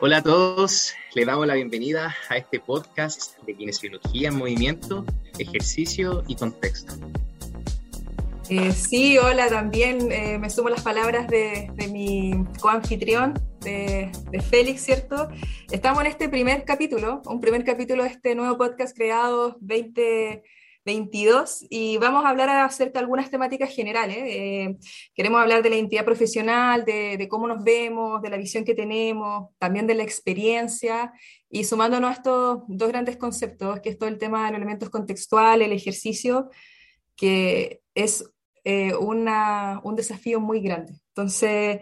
Hola a todos, le damos la bienvenida a este podcast de Kinesiología en Movimiento, Ejercicio y Contexto. Eh, sí, hola también, eh, me sumo las palabras de, mi coanfitrión, de, de, Félix, ¿cierto? Estamos en este primer capítulo, un primer capítulo de este nuevo podcast creado 20 22 y vamos a hablar acerca de algunas temáticas generales. Eh, queremos hablar de la identidad profesional, de, cómo nos vemos, de la visión que tenemos, también de la experiencia y sumándonos a estos dos grandes conceptos, que es todo el tema de los elementos contextuales, el ejercicio, que es eh, una, un desafío muy grande. Entonces,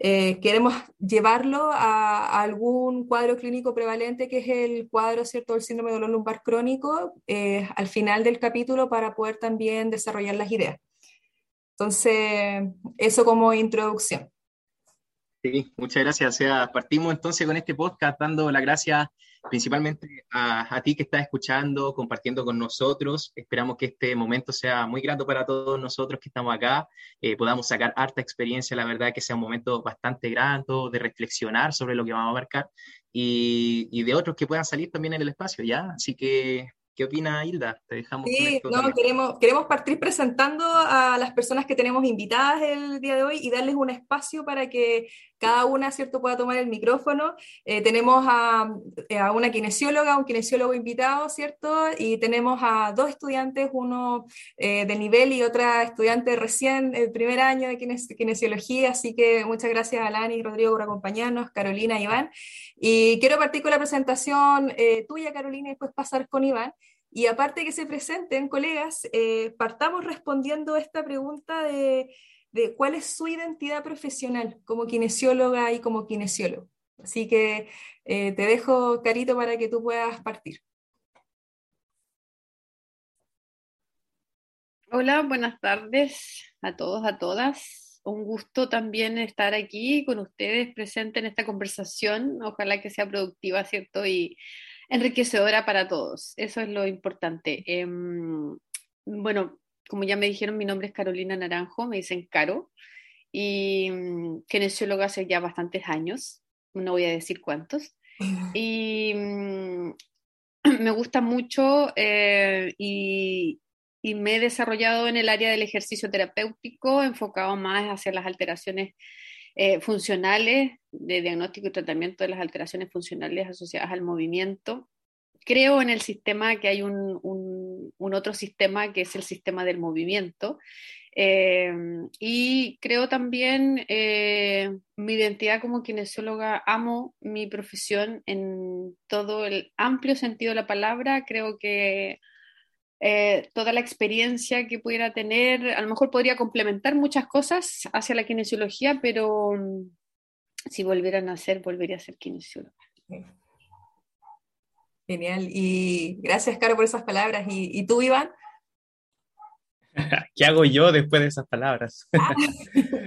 eh, queremos llevarlo a, algún cuadro clínico prevalente, que es el cuadro ¿cierto? del síndrome de dolor lumbar crónico, eh, al final del capítulo para poder también desarrollar las ideas. Entonces, eso como introducción. Sí, muchas gracias. O sea, partimos entonces con este podcast dando las gracias principalmente a, ti que estás escuchando, compartiendo con nosotros. Esperamos que este momento sea muy grato para todos nosotros que estamos acá, eh, podamos sacar harta experiencia, la verdad que sea un momento bastante grato de reflexionar sobre lo que vamos a abarcar y, y de otros que puedan salir también en el espacio, ¿ya? Así que ¿Qué opina Hilda? Te dejamos. Sí, no, queremos, queremos partir presentando a las personas que tenemos invitadas el día de hoy y darles un espacio para que cada una, ¿cierto?, pueda tomar el micrófono. Eh, tenemos a, eh, a, una kinesióloga, un kinesiólogo invitado, ¿cierto? Y tenemos a dos estudiantes, uno eh, de nivel y otra estudiante recién, el primer año de kinesiología. Así que muchas gracias a Lani y Rodrigo por acompañarnos, Carolina y Iván. Y quiero partir con la presentación tuya, Carolina, y después pasar con Iván. Y aparte que se presenten, colegas, partamos respondiendo esta pregunta de de cuál es su identidad profesional como kinesióloga y como kinesiólogo. Así que eh, te dejo, Carito, para que tú puedas partir. Hola, buenas tardes a todos, a todas. Un gusto también estar aquí con ustedes presente en esta conversación. Ojalá que sea productiva, ¿cierto? Y enriquecedora para todos. Eso es lo importante. Em, bueno, como ya me dijeron, mi nombre es Carolina Naranjo, me dicen Caro, y mm, kinesióloga hace ya bastantes años, no voy a decir cuántos, y mm, me gusta mucho eh, y, me he desarrollado en el área del ejercicio terapéutico, enfocado más hacia las alteraciones eh, funcionales, de diagnóstico y tratamiento de las alteraciones funcionales asociadas al movimiento creo en el sistema que hay un, otro sistema que es el sistema del movimiento. Eh, y creo también eh, mi identidad como kinesióloga, amo mi profesión en todo el amplio sentido de la palabra. Creo que eh, toda la experiencia que pudiera tener, a lo mejor podría complementar muchas cosas hacia la kinesiología, pero mm, si volvieran a ser, volvería a ser kinesióloga. Genial. Y gracias, Caro, por esas palabras. ¿Y, tú, Iván? ¿Qué hago yo después de esas palabras? Ah.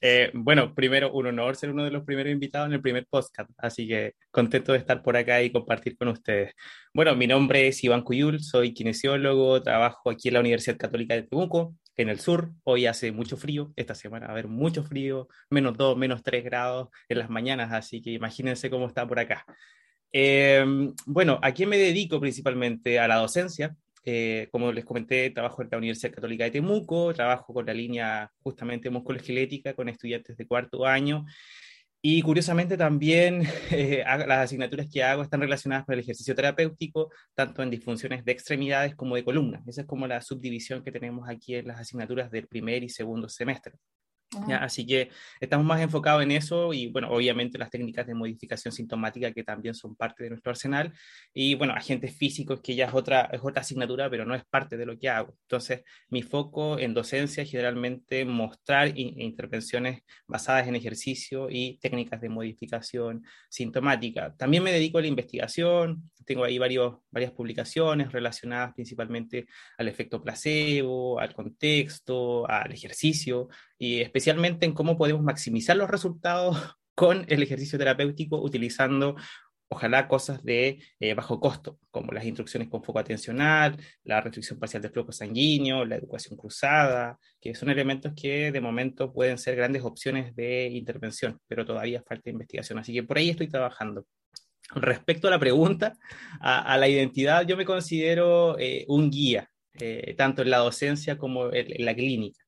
Eh, bueno, primero, un honor ser uno de los primeros invitados en el primer podcast, así que contento de estar por acá y compartir con ustedes. Bueno, mi nombre es Iván Cuyul, soy kinesiólogo, trabajo aquí en la Universidad Católica de Temuco, en el sur. Hoy hace mucho frío, esta semana va a haber mucho frío, menos 2, menos 3 grados en las mañanas, así que imagínense cómo está por acá. Em, bueno, ¿a quién me dedico principalmente? A la docencia. Eh, como les comenté, trabajo en la Universidad Católica de Temuco, trabajo con la línea justamente musculoesquelética con estudiantes de cuarto año. Y curiosamente también eh, las asignaturas que hago están relacionadas con el ejercicio terapéutico, tanto en disfunciones de extremidades como de columna. Esa es como la subdivisión que tenemos aquí en las asignaturas del primer y segundo semestre. Así que estamos más enfocados en eso y, bueno, obviamente las técnicas de modificación sintomática que también son parte de nuestro arsenal y, bueno, agentes físicos que ya es otra, es otra asignatura, pero no es parte de lo que hago. Entonces, mi foco en docencia es generalmente mostrar intervenciones basadas en ejercicio y técnicas de modificación sintomática. También me dedico a la investigación, tengo ahí varios, varias publicaciones relacionadas principalmente al efecto placebo, al contexto, al ejercicio y especialmente en cómo podemos maximizar los resultados con el ejercicio terapéutico utilizando ojalá cosas de eh, bajo costo, como las instrucciones con foco atencional, la restricción parcial de flujo sanguíneo, la educación cruzada, que son elementos que de momento pueden ser grandes opciones de intervención, pero todavía falta investigación. Así que por ahí estoy trabajando. Respecto a la pregunta, a, la identidad, yo me considero eh, un guía, eh, tanto en la docencia como en la clínica.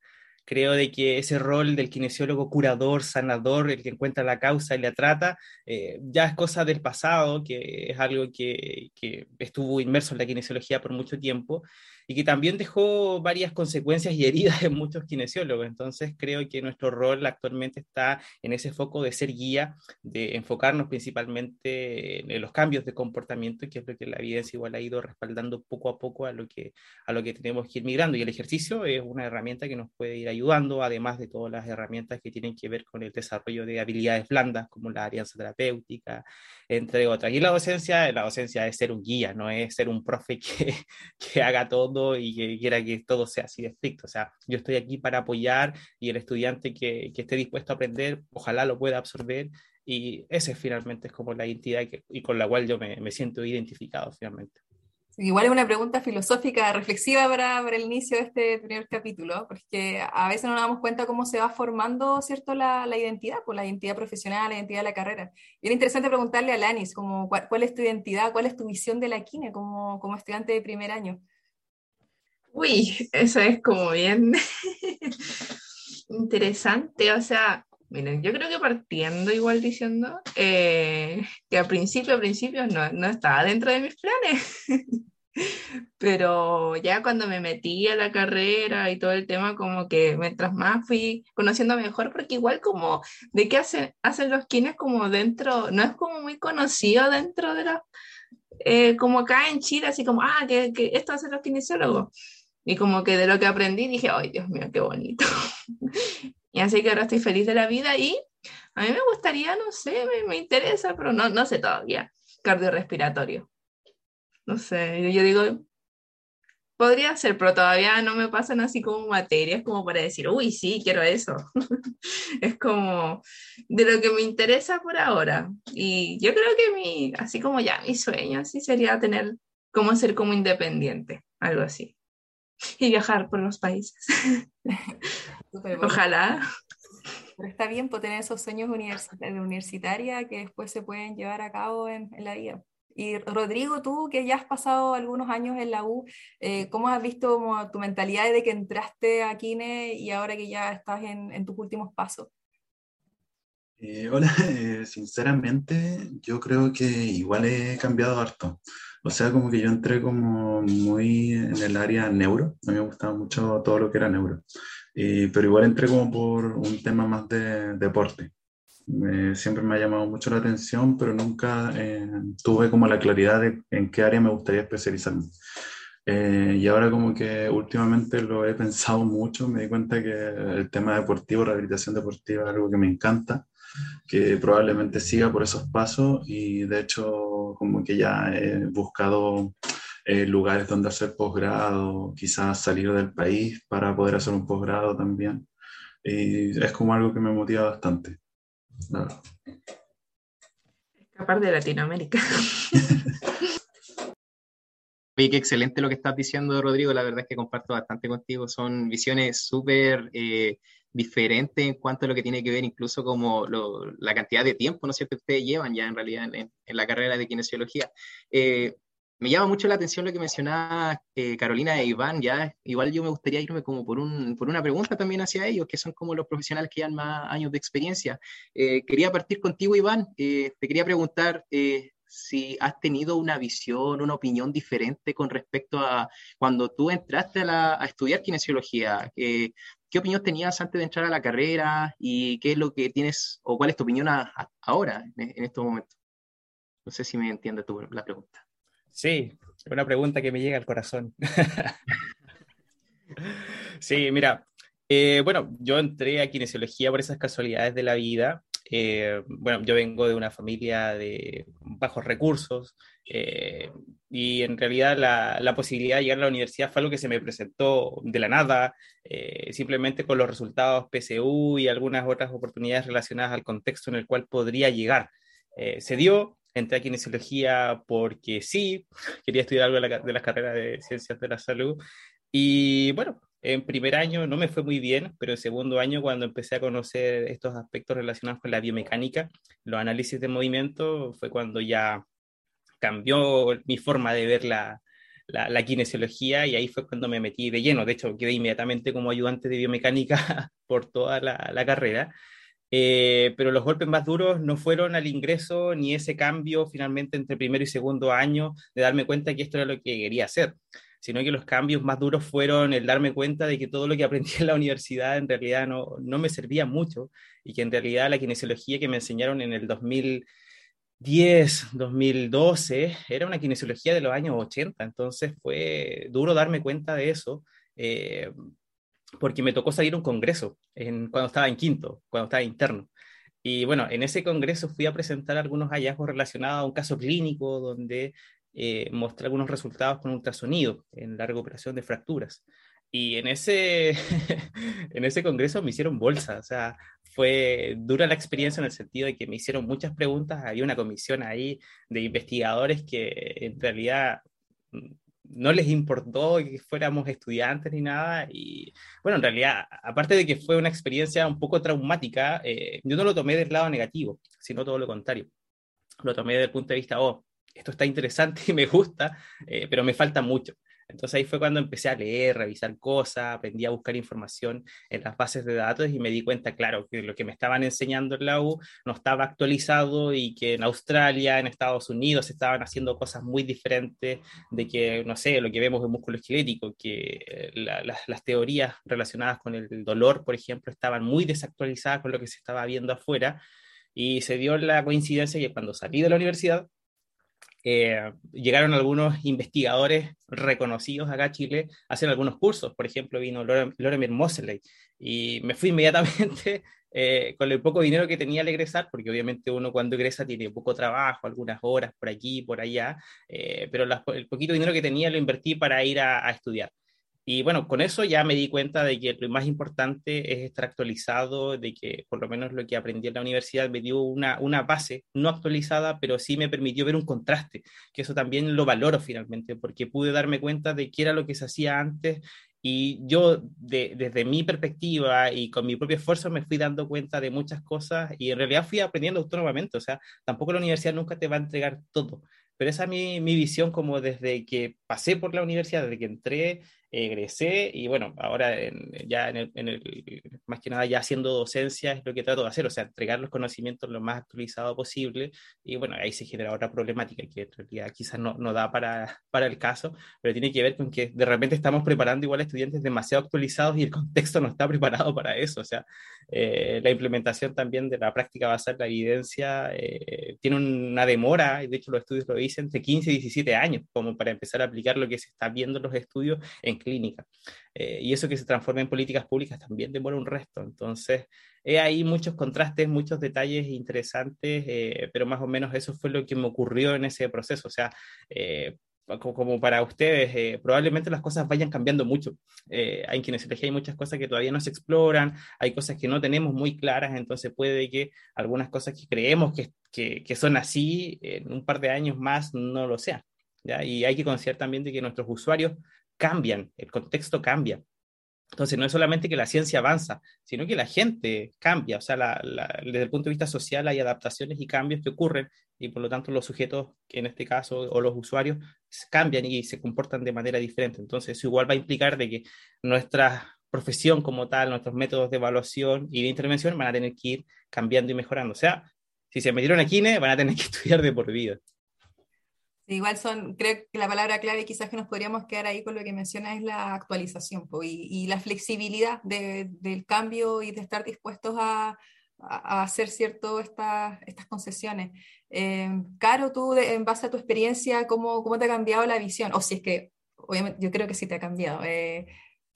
Creo de que ese rol del kinesiólogo curador, sanador, el que encuentra la causa y la trata, eh, ya es cosa del pasado, que es algo que, que, estuvo inmerso en la kinesiología por mucho tiempo y que también dejó varias consecuencias y heridas en muchos kinesiólogos. Entonces creo que nuestro rol actualmente está en ese foco de ser guía, de enfocarnos principalmente en los cambios de comportamiento, que es lo que la evidencia igual ha ido respaldando poco a poco a lo que, a lo que tenemos que ir migrando. Y el ejercicio es una herramienta que nos puede ir ayudando, además de todas las herramientas que tienen que ver con el desarrollo de habilidades blandas, como la alianza terapéutica, entre otras. Y la docencia, la docencia es ser un guía, no es ser un profe que, que haga todo y que quiera que todo sea así de estricto. O sea, yo estoy aquí para apoyar y el estudiante que, que esté dispuesto a aprender, ojalá lo pueda absorber y ese finalmente es como la identidad y con la cual yo me, me siento identificado finalmente. Igual es una pregunta filosófica reflexiva para, para, el inicio de este primer capítulo, porque a veces no nos damos cuenta cómo se va formando ¿cierto? La, la identidad, pues la identidad profesional, la identidad de la carrera. Y era interesante preguntarle a Lanis, como, ¿cuál, ¿cuál, es tu identidad, cuál es tu visión de la quine como, como estudiante de primer año? Uy, eso es como bien interesante. O sea, miren, yo creo que partiendo igual diciendo eh, que al principio, al principio no, no estaba dentro de mis planes. Pero ya cuando me metí a la carrera y todo el tema, como que mientras más fui conociendo mejor, porque igual como de qué hacen, hacen los kines como dentro, no es como muy conocido dentro de la, eh, como acá en Chile, así como, ah, que, que esto hacen los kinesiólogos. Y como que de lo que aprendí dije, ay, Dios mío, qué bonito. y así que ahora estoy feliz de la vida y a mí me gustaría, no sé, me, me interesa, pero no, no sé todavía, cardiorrespiratorio. No sé, yo digo, podría ser, pero todavía no me pasan así como materias como para decir, uy, sí, quiero eso. es como de lo que me interesa por ahora. Y yo creo que mi, así como ya mi sueño, sí sería tener, como ser como independiente, algo así. y viajar por los países. Ojalá. Pero está bien por pues, tener esos sueños de universitaria que después se pueden llevar a cabo en, la vida. Y Rodrigo, tú que ya has pasado algunos años en la U, eh, ¿cómo has visto tu mentalidad de que entraste a Kine y ahora que ya estás en, en tus últimos pasos? Eh, hola, eh, sinceramente yo creo que igual he cambiado harto. O sea, como que yo entré como muy en el área neuro, a mí me gustaba mucho todo lo que era neuro, pero igual entré como por un tema más de deporte. siempre me ha llamado mucho la atención, pero nunca eh, tuve como la claridad de en qué área me gustaría especializarme. Eh, y ahora como que últimamente lo he pensado mucho, me di cuenta que el tema deportivo, rehabilitación deportiva es algo que me encanta que probablemente siga por esos pasos y de hecho como que ya he buscado eh, lugares donde hacer posgrado, quizás salir del país para poder hacer un posgrado también. Y es como algo que me motiva bastante. Escapar de Latinoamérica. Oye, qué excelente lo que estás diciendo, Rodrigo. La verdad es que comparto bastante contigo. Son visiones súper eh, diferente en cuanto a lo que tiene que ver incluso como la cantidad de tiempo, ¿no es cierto?, que ustedes llevan ya en realidad en, la carrera de kinesiología. Eh, me llama mucho la atención lo que mencionaba eh, Carolina e Iván, ya igual yo me gustaría irme como por, un, por una pregunta también hacia ellos, que son como los profesionales que llevan más años de experiencia. Eh, quería partir contigo, Iván, te quería preguntar si has tenido una visión, una opinión diferente con respecto a cuando tú entraste a, estudiar kinesiología. ¿Qué opinión tenías antes de entrar a la carrera y qué es lo que tienes o cuál es tu opinión ahora, en, estos momentos? No sé si me entiendes tu, la pregunta. Sí, una pregunta que me llega al corazón. sí, mira, eh, bueno, yo entré a kinesiología por esas casualidades de la vida. Eh, bueno, yo vengo de una familia de bajos recursos, eh, y en realidad la, la, posibilidad de llegar a la universidad fue algo que se me presentó de la nada, eh, simplemente con los resultados PSU y algunas otras oportunidades relacionadas al contexto en el cual podría llegar. Eh, se dio, entré a kinesiología porque sí, quería estudiar algo de, la, de las carreras de ciencias de la salud. Y bueno, en primer año no me fue muy bien, pero en segundo año, cuando empecé a conocer estos aspectos relacionados con la biomecánica, los análisis de movimiento, fue cuando ya cambió mi forma de ver la, la, kinesiología y ahí fue cuando me metí de lleno. De hecho, quedé inmediatamente como ayudante de biomecánica por toda la, carrera. Eh, pero los golpes más duros no fueron al ingreso ni ese cambio finalmente entre primero y segundo año de darme cuenta que esto era lo que quería hacer, sino que los cambios más duros fueron el darme cuenta de que todo lo que aprendí en la universidad en realidad no, no me servía mucho y que en realidad la kinesiología que me enseñaron en el 2010, 2012, era una kinesiología de los años 80, entonces fue duro darme cuenta de eso. Eh, porque me tocó salir a un congreso en, cuando estaba en quinto, cuando estaba interno. Y bueno, en ese congreso fui a presentar algunos hallazgos relacionados a un caso clínico donde eh, mostré algunos resultados con ultrasonido en la recuperación de fracturas. Y en ese, en ese congreso me hicieron bolsa, o sea, fue dura la experiencia en el sentido de que me hicieron muchas preguntas, había una comisión ahí de investigadores que en realidad no les importó que fuéramos estudiantes ni nada. Y bueno, en realidad, aparte de que fue una experiencia un poco traumática, eh, yo no lo tomé del lado negativo, sino todo lo contrario. Lo tomé desde el punto de vista, oh, esto está interesante y me gusta, eh, pero me falta mucho. Entonces ahí fue cuando empecé a leer, revisar cosas, aprendí a buscar información en las bases de datos y me di cuenta, claro, que lo que me estaban enseñando en la U no estaba actualizado y que en Australia, en Estados Unidos, estaban haciendo cosas muy diferentes de que, no sé, lo que vemos en músculo esquelético, que eh, las teorías relacionadas con el dolor, por ejemplo, estaban muy desactualizadas con lo que se estaba viendo afuera. Y se dio la coincidencia que cuando salí de la universidad, eh, llegaron algunos investigadores reconocidos acá a Chile a hacer algunos cursos. Por ejemplo, vino Loremir Moseley y me fui inmediatamente eh, con el poco dinero que tenía al egresar, porque obviamente uno cuando egresa tiene poco trabajo, algunas horas por aquí, por allá, eh, pero el poquito dinero que tenía lo invertí para ir a estudiar. Y bueno, con eso ya me di cuenta de que lo más importante es estar actualizado, de que por lo menos lo que aprendí en la universidad me dio una, una base no actualizada, pero sí me permitió ver un contraste, que eso también lo valoro finalmente, porque pude darme cuenta de qué era lo que se hacía antes y yo, de, desde mi perspectiva y con mi propio esfuerzo, me fui dando cuenta de muchas cosas y en realidad fui aprendiendo autónomamente. O sea, tampoco la universidad nunca te va a entregar todo. Pero esa es mi, mi visión como desde que pasé por la universidad, desde que entré egresé y bueno, ahora ya en el, en el, más que nada ya haciendo docencia es lo que trato de hacer, o sea, entregar los conocimientos lo más actualizado posible y bueno, ahí se genera otra problemática que en realidad quizás no, no da para, para el caso, pero tiene que ver con que de repente estamos preparando igual estudiantes demasiado actualizados y el contexto no está preparado para eso, o sea, eh, la implementación también de la práctica basada en la evidencia eh, tiene una demora, y de hecho los estudios lo dicen, de 15 y 17 años, como para empezar a aplicar lo que se está viendo en los estudios en clínica. Eh, y eso que se transforma en políticas públicas también demora un resto. Entonces, hay muchos contrastes, muchos detalles interesantes, eh, pero más o menos eso fue lo que me ocurrió en ese proceso. O sea, eh, como para ustedes, probablemente las cosas vayan cambiando mucho. hay quienes hay muchas cosas que todavía no se exploran, hay cosas que no tenemos muy claras, entonces puede que algunas cosas que creemos que, que, que son así, en un par de años más no lo sean. ¿ya? Y hay que considerar también de que nuestros usuarios cambian, el contexto cambia. Entonces, no es solamente que la ciencia avanza, sino que la gente cambia. O sea, desde el punto de vista social hay adaptaciones y cambios que ocurren y por lo tanto los sujetos, en este caso, o los usuarios, cambian y se comportan de manera diferente. Entonces, eso igual va a implicar de que nuestra profesión como tal, nuestros métodos de evaluación y de intervención van a tener que ir cambiando y mejorando. O sea, si se metieron a Kine, van a tener que estudiar de por vida. Igual son, creo que la palabra clave quizás que nos podríamos quedar ahí con lo que menciona es la actualización y, la flexibilidad del cambio y de estar dispuestos a, hacer cierto estas concesiones. Eh, Caro, tú en base a tu experiencia, ¿cómo, ¿cómo, te ha cambiado la visión? O si es que, obviamente, yo creo que sí te ha cambiado. Eh,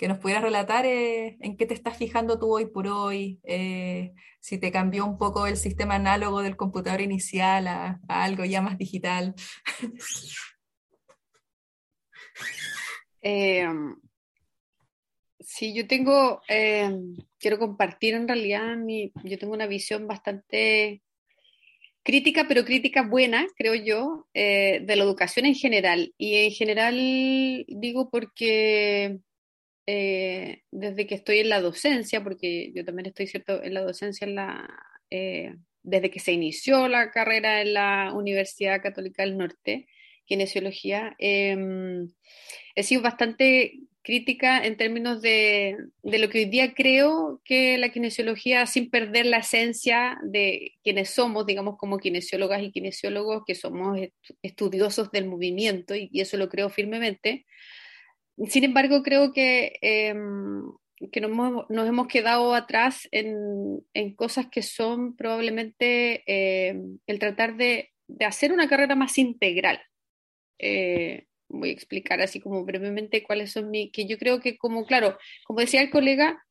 que nos pudieras relatar eh, en qué te estás fijando tú hoy por hoy, eh, si te cambió un poco el sistema análogo del computador inicial a, algo ya más digital. Em, sí, yo tengo, em, quiero compartir en realidad, mi, yo tengo una visión bastante crítica, pero crítica buena, creo yo, eh, de la educación en general. Y en general digo porque eh, desde que estoy en la docencia, porque yo también estoy cierto en la docencia eh, desde que se inició la carrera en la Universidad Católica del Norte, kinesiología, em, he sido bastante crítica en términos de, de, lo que hoy día creo que la kinesiología, sin perder la esencia de quienes somos, digamos, como kinesiólogas y kinesiólogos, que somos estudiosos del movimiento, y, eso lo creo firmemente. Sin embargo, creo que, em, que nos, nos, hemos quedado atrás en, en cosas que son probablemente em, el tratar de, de, hacer una carrera más integral. Eh, voy a explicar así como brevemente cuáles son mis, que yo creo que como, claro, como decía el colega,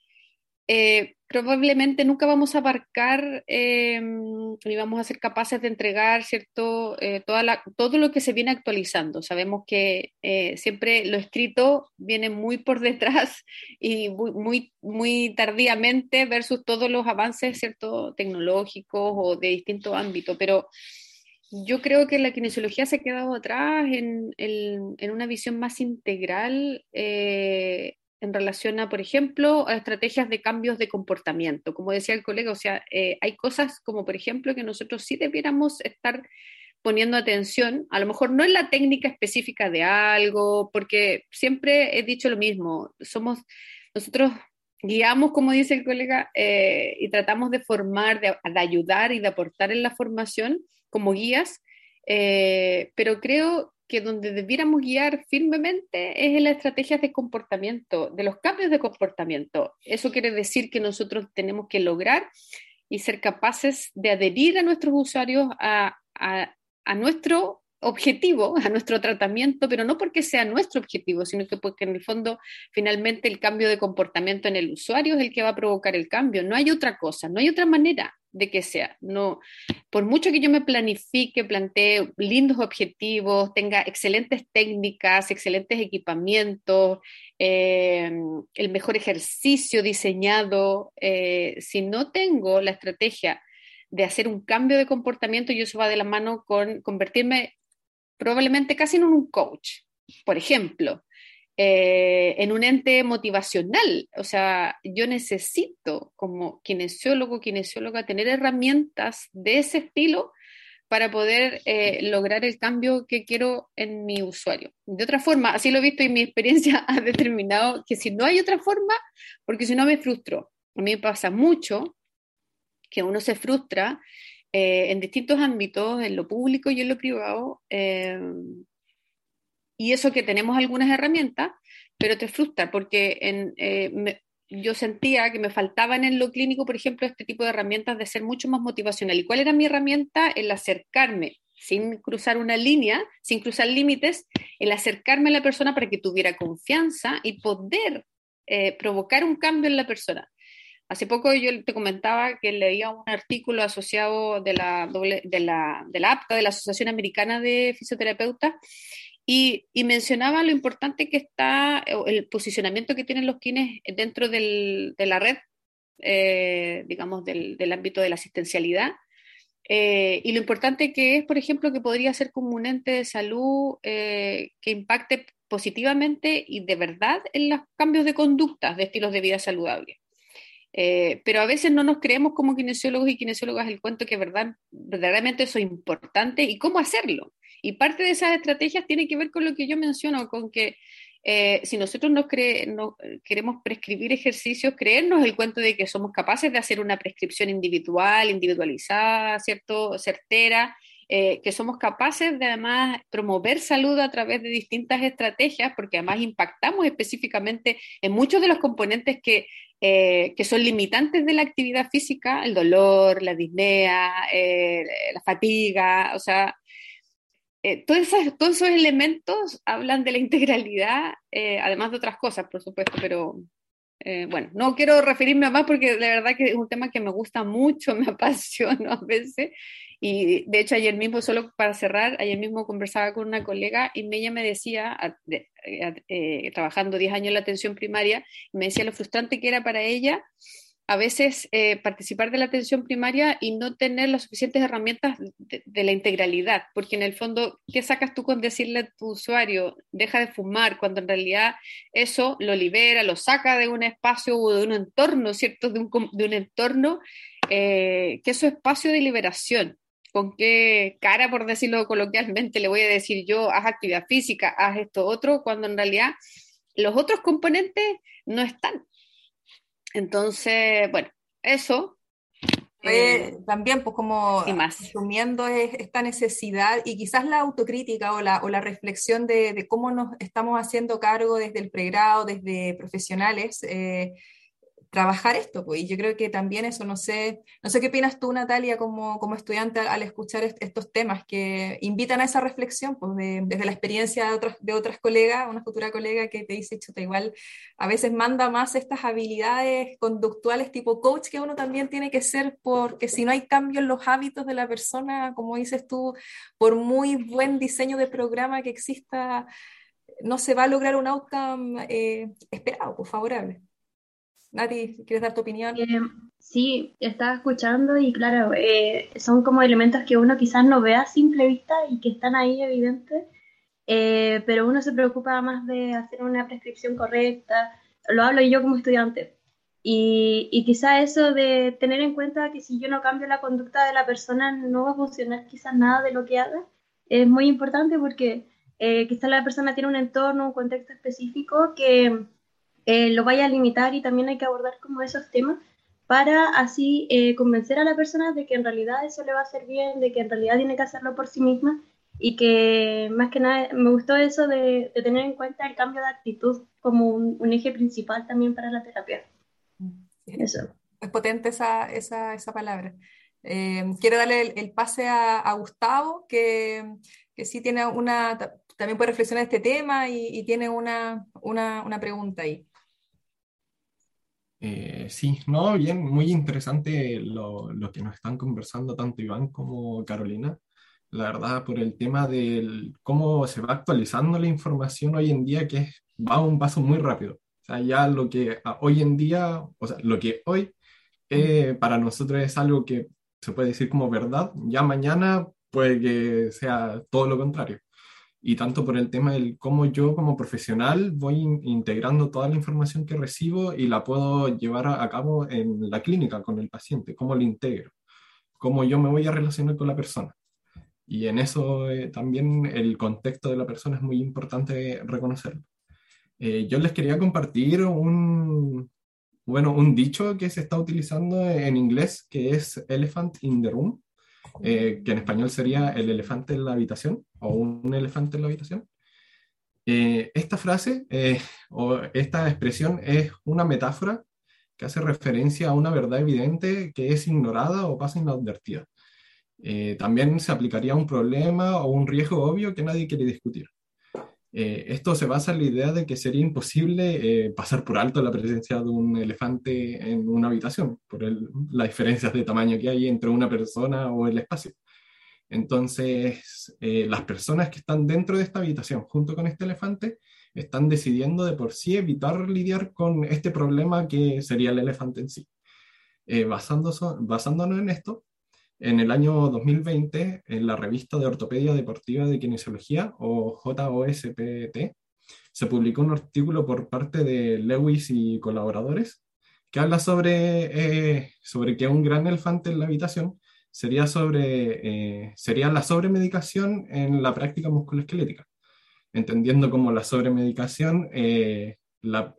eh, probablemente nunca vamos a abarcar eh, ni vamos a ser capaces de entregar cierto eh, toda la, todo lo que se viene actualizando. Sabemos que eh, siempre lo escrito viene muy por detrás y muy, muy, tardíamente versus todos los avances cierto tecnológicos o de distintos ámbitos, pero yo creo que la kinesiología se ha quedado atrás en, en, una visión más integral eh, en relación a, por ejemplo, a estrategias de cambios de comportamiento. Como decía el colega, o sea, eh, hay cosas como, por ejemplo, que nosotros sí debiéramos estar poniendo atención, a lo mejor no en la técnica específica de algo, porque siempre he dicho lo mismo, somos, nosotros guiamos, como dice el colega, eh, y tratamos de formar, de, ayudar y de aportar en la formación, como guías, eh, pero creo que donde debiéramos guiar firmemente es en las estrategias de comportamiento, de los cambios de comportamiento. Eso quiere decir que nosotros tenemos que lograr y ser capaces de adherir a nuestros usuarios a, a, a nuestro objetivo, a nuestro tratamiento, pero no porque sea nuestro objetivo, sino que porque en el fondo finalmente el cambio de comportamiento en el usuario es el que va a provocar el cambio. No hay otra cosa, no hay otra manera de que sea. No, por mucho que yo me planifique, plantee lindos objetivos, tenga excelentes técnicas, excelentes equipamientos, eh, el mejor ejercicio diseñado, eh, si no tengo la estrategia de hacer un cambio de comportamiento y eso va de la mano con convertirme probablemente casi en un coach, por ejemplo, eh, en un ente motivacional. O sea, yo necesito como kinesiólogo, kinesióloga, tener herramientas de ese estilo para poder eh, lograr el cambio que quiero en mi usuario. De otra forma, así lo he visto y mi experiencia ha determinado que si no hay otra forma, porque si no me frustro. A mí me pasa mucho que uno se frustra eh, en distintos ámbitos, en lo público y en lo privado, eh, y eso que tenemos algunas herramientas, pero te frustra porque en, eh, yo sentía que me faltaban en lo clínico, por ejemplo, este tipo de herramientas de ser mucho más motivacional. ¿Y cuál era mi herramienta? El acercarme, sin cruzar una línea, sin cruzar límites, el acercarme a la persona para que tuviera confianza y poder provocar un cambio en la persona. Hace poco yo te comentaba que leía un artículo asociado de la, de la, de la APTA, de la Asociación Americana de Fisioterapeutas, y, y, mencionaba lo importante que está el posicionamiento que tienen los kines dentro de la red, eh, digamos, del, del, ámbito de la asistencialidad. Eh, y lo importante que es, por ejemplo, que podría ser como un ente de salud eh, que impacte positivamente y de verdad en los cambios de conductas de estilos de vida saludables. Eh, pero a veces no nos creemos como kinesiólogos y kinesiólogas el cuento que verdad, verdaderamente eso es importante y cómo hacerlo. Y parte de esas estrategias tiene que ver con lo que yo menciono, con que eh, si nosotros nos no, queremos prescribir ejercicios, creernos el cuento de que somos capaces de hacer una prescripción individual, individualizada, ¿cierto? certera, eh, que somos capaces de además promover salud a través de distintas estrategias, porque además impactamos específicamente en muchos de los componentes que eh, que son limitantes de la actividad física, el dolor, la disnea, eh, la fatiga, o sea, eh, todos, esos, todos, esos, elementos hablan de la integralidad, además de otras cosas, por supuesto, pero bueno, no quiero referirme a más porque la verdad que es un tema que me gusta mucho, me apasiona a veces, y de hecho ayer mismo, solo para cerrar, ayer mismo conversaba con una colega y ella me decía, eh, trabajando 10 años en la atención primaria, me decía lo frustrante que era para ella a veces eh, participar de la atención primaria y no tener las suficientes herramientas de, la integralidad, porque en el fondo, ¿qué sacas tú con decirle a tu usuario, deja de fumar, cuando en realidad eso lo libera, lo saca de un espacio o de un entorno, ¿cierto? De un, de un entorno eh, que es su espacio de liberación. ¿Con qué cara, por decirlo coloquialmente, le voy a decir yo, haz actividad física, haz esto otro, cuando en realidad los otros componentes no están? Entonces, bueno, eso. Eh, también, pues como asumiendo esta necesidad y quizás la autocrítica o la, o la reflexión de, cómo nos estamos haciendo cargo desde el pregrado, desde profesionales, eh, trabajar esto, pues, y yo creo que también eso, no sé, no sé qué opinas tú, Natalia, como, como estudiante al, escuchar estos temas que invitan a esa reflexión, pues, desde la experiencia de otras, de otras colegas, una futura colega que te dice, chuta, igual a veces manda más estas habilidades conductuales tipo coach que uno también tiene que ser, porque si no hay cambio en los hábitos de la persona, como dices tú, por muy buen diseño de programa que exista, no se va a lograr un outcome eh, esperado, pues favorable. Nati, ¿quieres dar tu opinión? Eh, sí, estaba escuchando y claro, eh, son como elementos que uno quizás no vea a simple vista y que están ahí evidentes, eh, pero uno se preocupa más de hacer una prescripción correcta, lo hablo yo como estudiante. Y, y quizá eso de tener en cuenta que si yo no cambio la conducta de la persona no va a funcionar quizás nada de lo que haga, es muy importante porque quizás la persona tiene un entorno, un contexto específico que eh, lo vaya a limitar y también hay que abordar como esos temas para así eh, convencer a la persona de que en realidad eso le va a hacer bien, de que en realidad tiene que hacerlo por sí misma y que más que nada me gustó eso de, tener en cuenta el cambio de actitud como un, eje principal también para la terapia. Eso. Es potente esa, esa, esa palabra. Eh, quiero darle el, pase a, Gustavo, que, que, sí tiene una, también puede reflexionar este tema y, y tiene una, una, una pregunta ahí. Eh, sí, no, bien, muy interesante lo, que nos están conversando tanto Iván como Carolina. La verdad, por el tema de cómo se va actualizando la información hoy en día, que va a un paso muy rápido. O sea, ya lo que hoy en día, o sea, lo que hoy eh, para nosotros es algo que se puede decir como verdad, ya mañana puede que sea todo lo contrario y tanto por el tema del cómo yo como profesional voy integrando toda la información que recibo y la puedo llevar a, cabo en la clínica con el paciente, cómo lo integro, cómo yo me voy a relacionar con la persona. Y en eso eh, también el contexto de la persona es muy importante reconocerlo. Eh, yo les quería compartir un, bueno, un dicho que se está utilizando en inglés, que es elephant in the room, eh, que en español sería el elefante en la habitación o un elefante en la habitación. Eh, esta frase eh, o esta expresión es una metáfora que hace referencia a una verdad evidente que es ignorada o pasa inadvertida. también se aplicaría a un problema o un riesgo obvio que nadie quiere discutir. Eh, esto se basa en la idea de que sería imposible eh, pasar por alto la presencia de un elefante en una habitación, por las diferencias de tamaño que hay entre una persona o el espacio. Entonces, eh, las personas que están dentro de esta habitación junto con este elefante están decidiendo de por sí evitar lidiar con este problema que sería el elefante en sí. basándonos en esto, en el año 2020, en la revista de Ortopedia Deportiva de Kinesiología, o JOSPT, se publicó un artículo por parte de Lewis y colaboradores que habla sobre, eh, sobre que un gran elefante en la habitación sería, sobre, eh, sería la sobremedicación en la práctica musculoesquelética, entendiendo como la sobremedicación eh, la,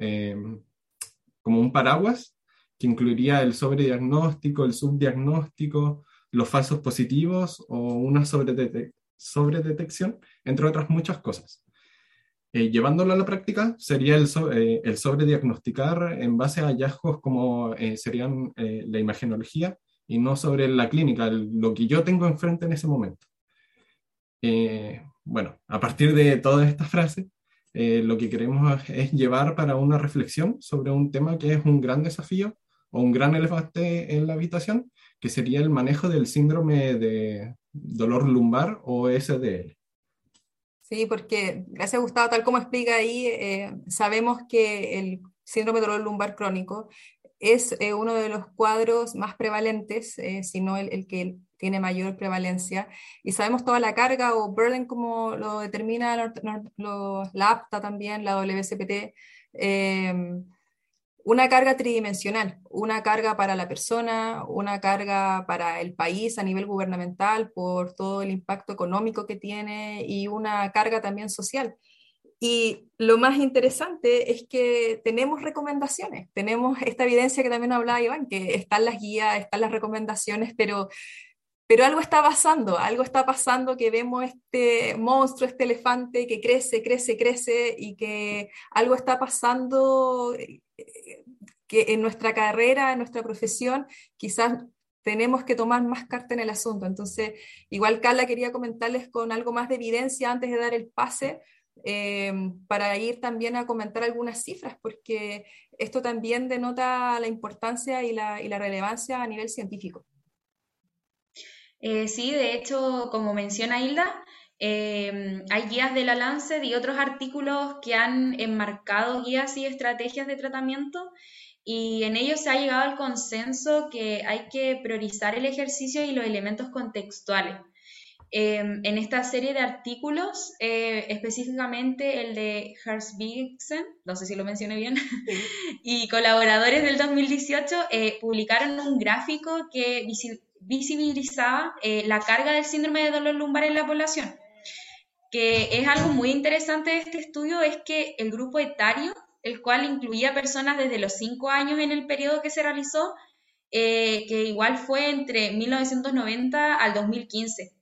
como un paraguas que incluiría el sobrediagnóstico, el subdiagnóstico, los falsos positivos o una sobredetección, entre otras muchas cosas. Eh, llevándolo a la práctica, sería el, eh, el sobrediagnosticar en base a hallazgos como eh, serían la imagenología y no sobre la clínica, lo que yo tengo enfrente en ese momento. bueno, a partir de todas estas frases, lo que queremos es llevar para una reflexión sobre un tema que es un gran desafío o un gran elefante en la habitación que sería el manejo del síndrome de dolor lumbar o SDL. Sí, porque gracias Gustavo, tal como explica ahí, eh, sabemos que el síndrome de dolor lumbar crónico es eh, uno de los cuadros más prevalentes, eh, si no el, que tiene mayor prevalencia. Y sabemos toda la carga o burden como lo determina la APTA también, la WCPT, una carga tridimensional, una carga para la persona, una carga para el país a nivel gubernamental por todo el impacto económico que tiene y una carga también social. Y lo más interesante es que tenemos recomendaciones, tenemos esta evidencia que también hablaba Iván, que están las guías, están las recomendaciones, pero, pero algo está pasando, algo está pasando que vemos este monstruo, este elefante que crece, crece, crece y que algo está pasando eh, que en nuestra carrera, en nuestra profesión, quizás tenemos que tomar más carta en el asunto. Entonces, igual Carla quería comentarles con algo más de evidencia antes de dar el pase Em, para ir también a comentar algunas cifras, porque esto también denota la importancia y la, y la relevancia a nivel científico. Eh, sí, de hecho, como menciona Hilda, em, hay guías de la Lancet y otros artículos que han enmarcado guías y estrategias de tratamiento y en ellos se ha llegado al consenso que hay que priorizar el ejercicio y los elementos contextuales. Em, en esta serie de artículos, eh, específicamente el de Hersbigsen, no sé si lo mencioné bien, y colaboradores del 2018 eh, publicaron un gráfico que visibilizaba eh, la carga del síndrome de dolor lumbar en la población. Que es algo muy interesante de este estudio, es que el grupo etario, el cual incluía personas desde los 5 años en el periodo que se realizó, que igual fue entre 1990 al 2015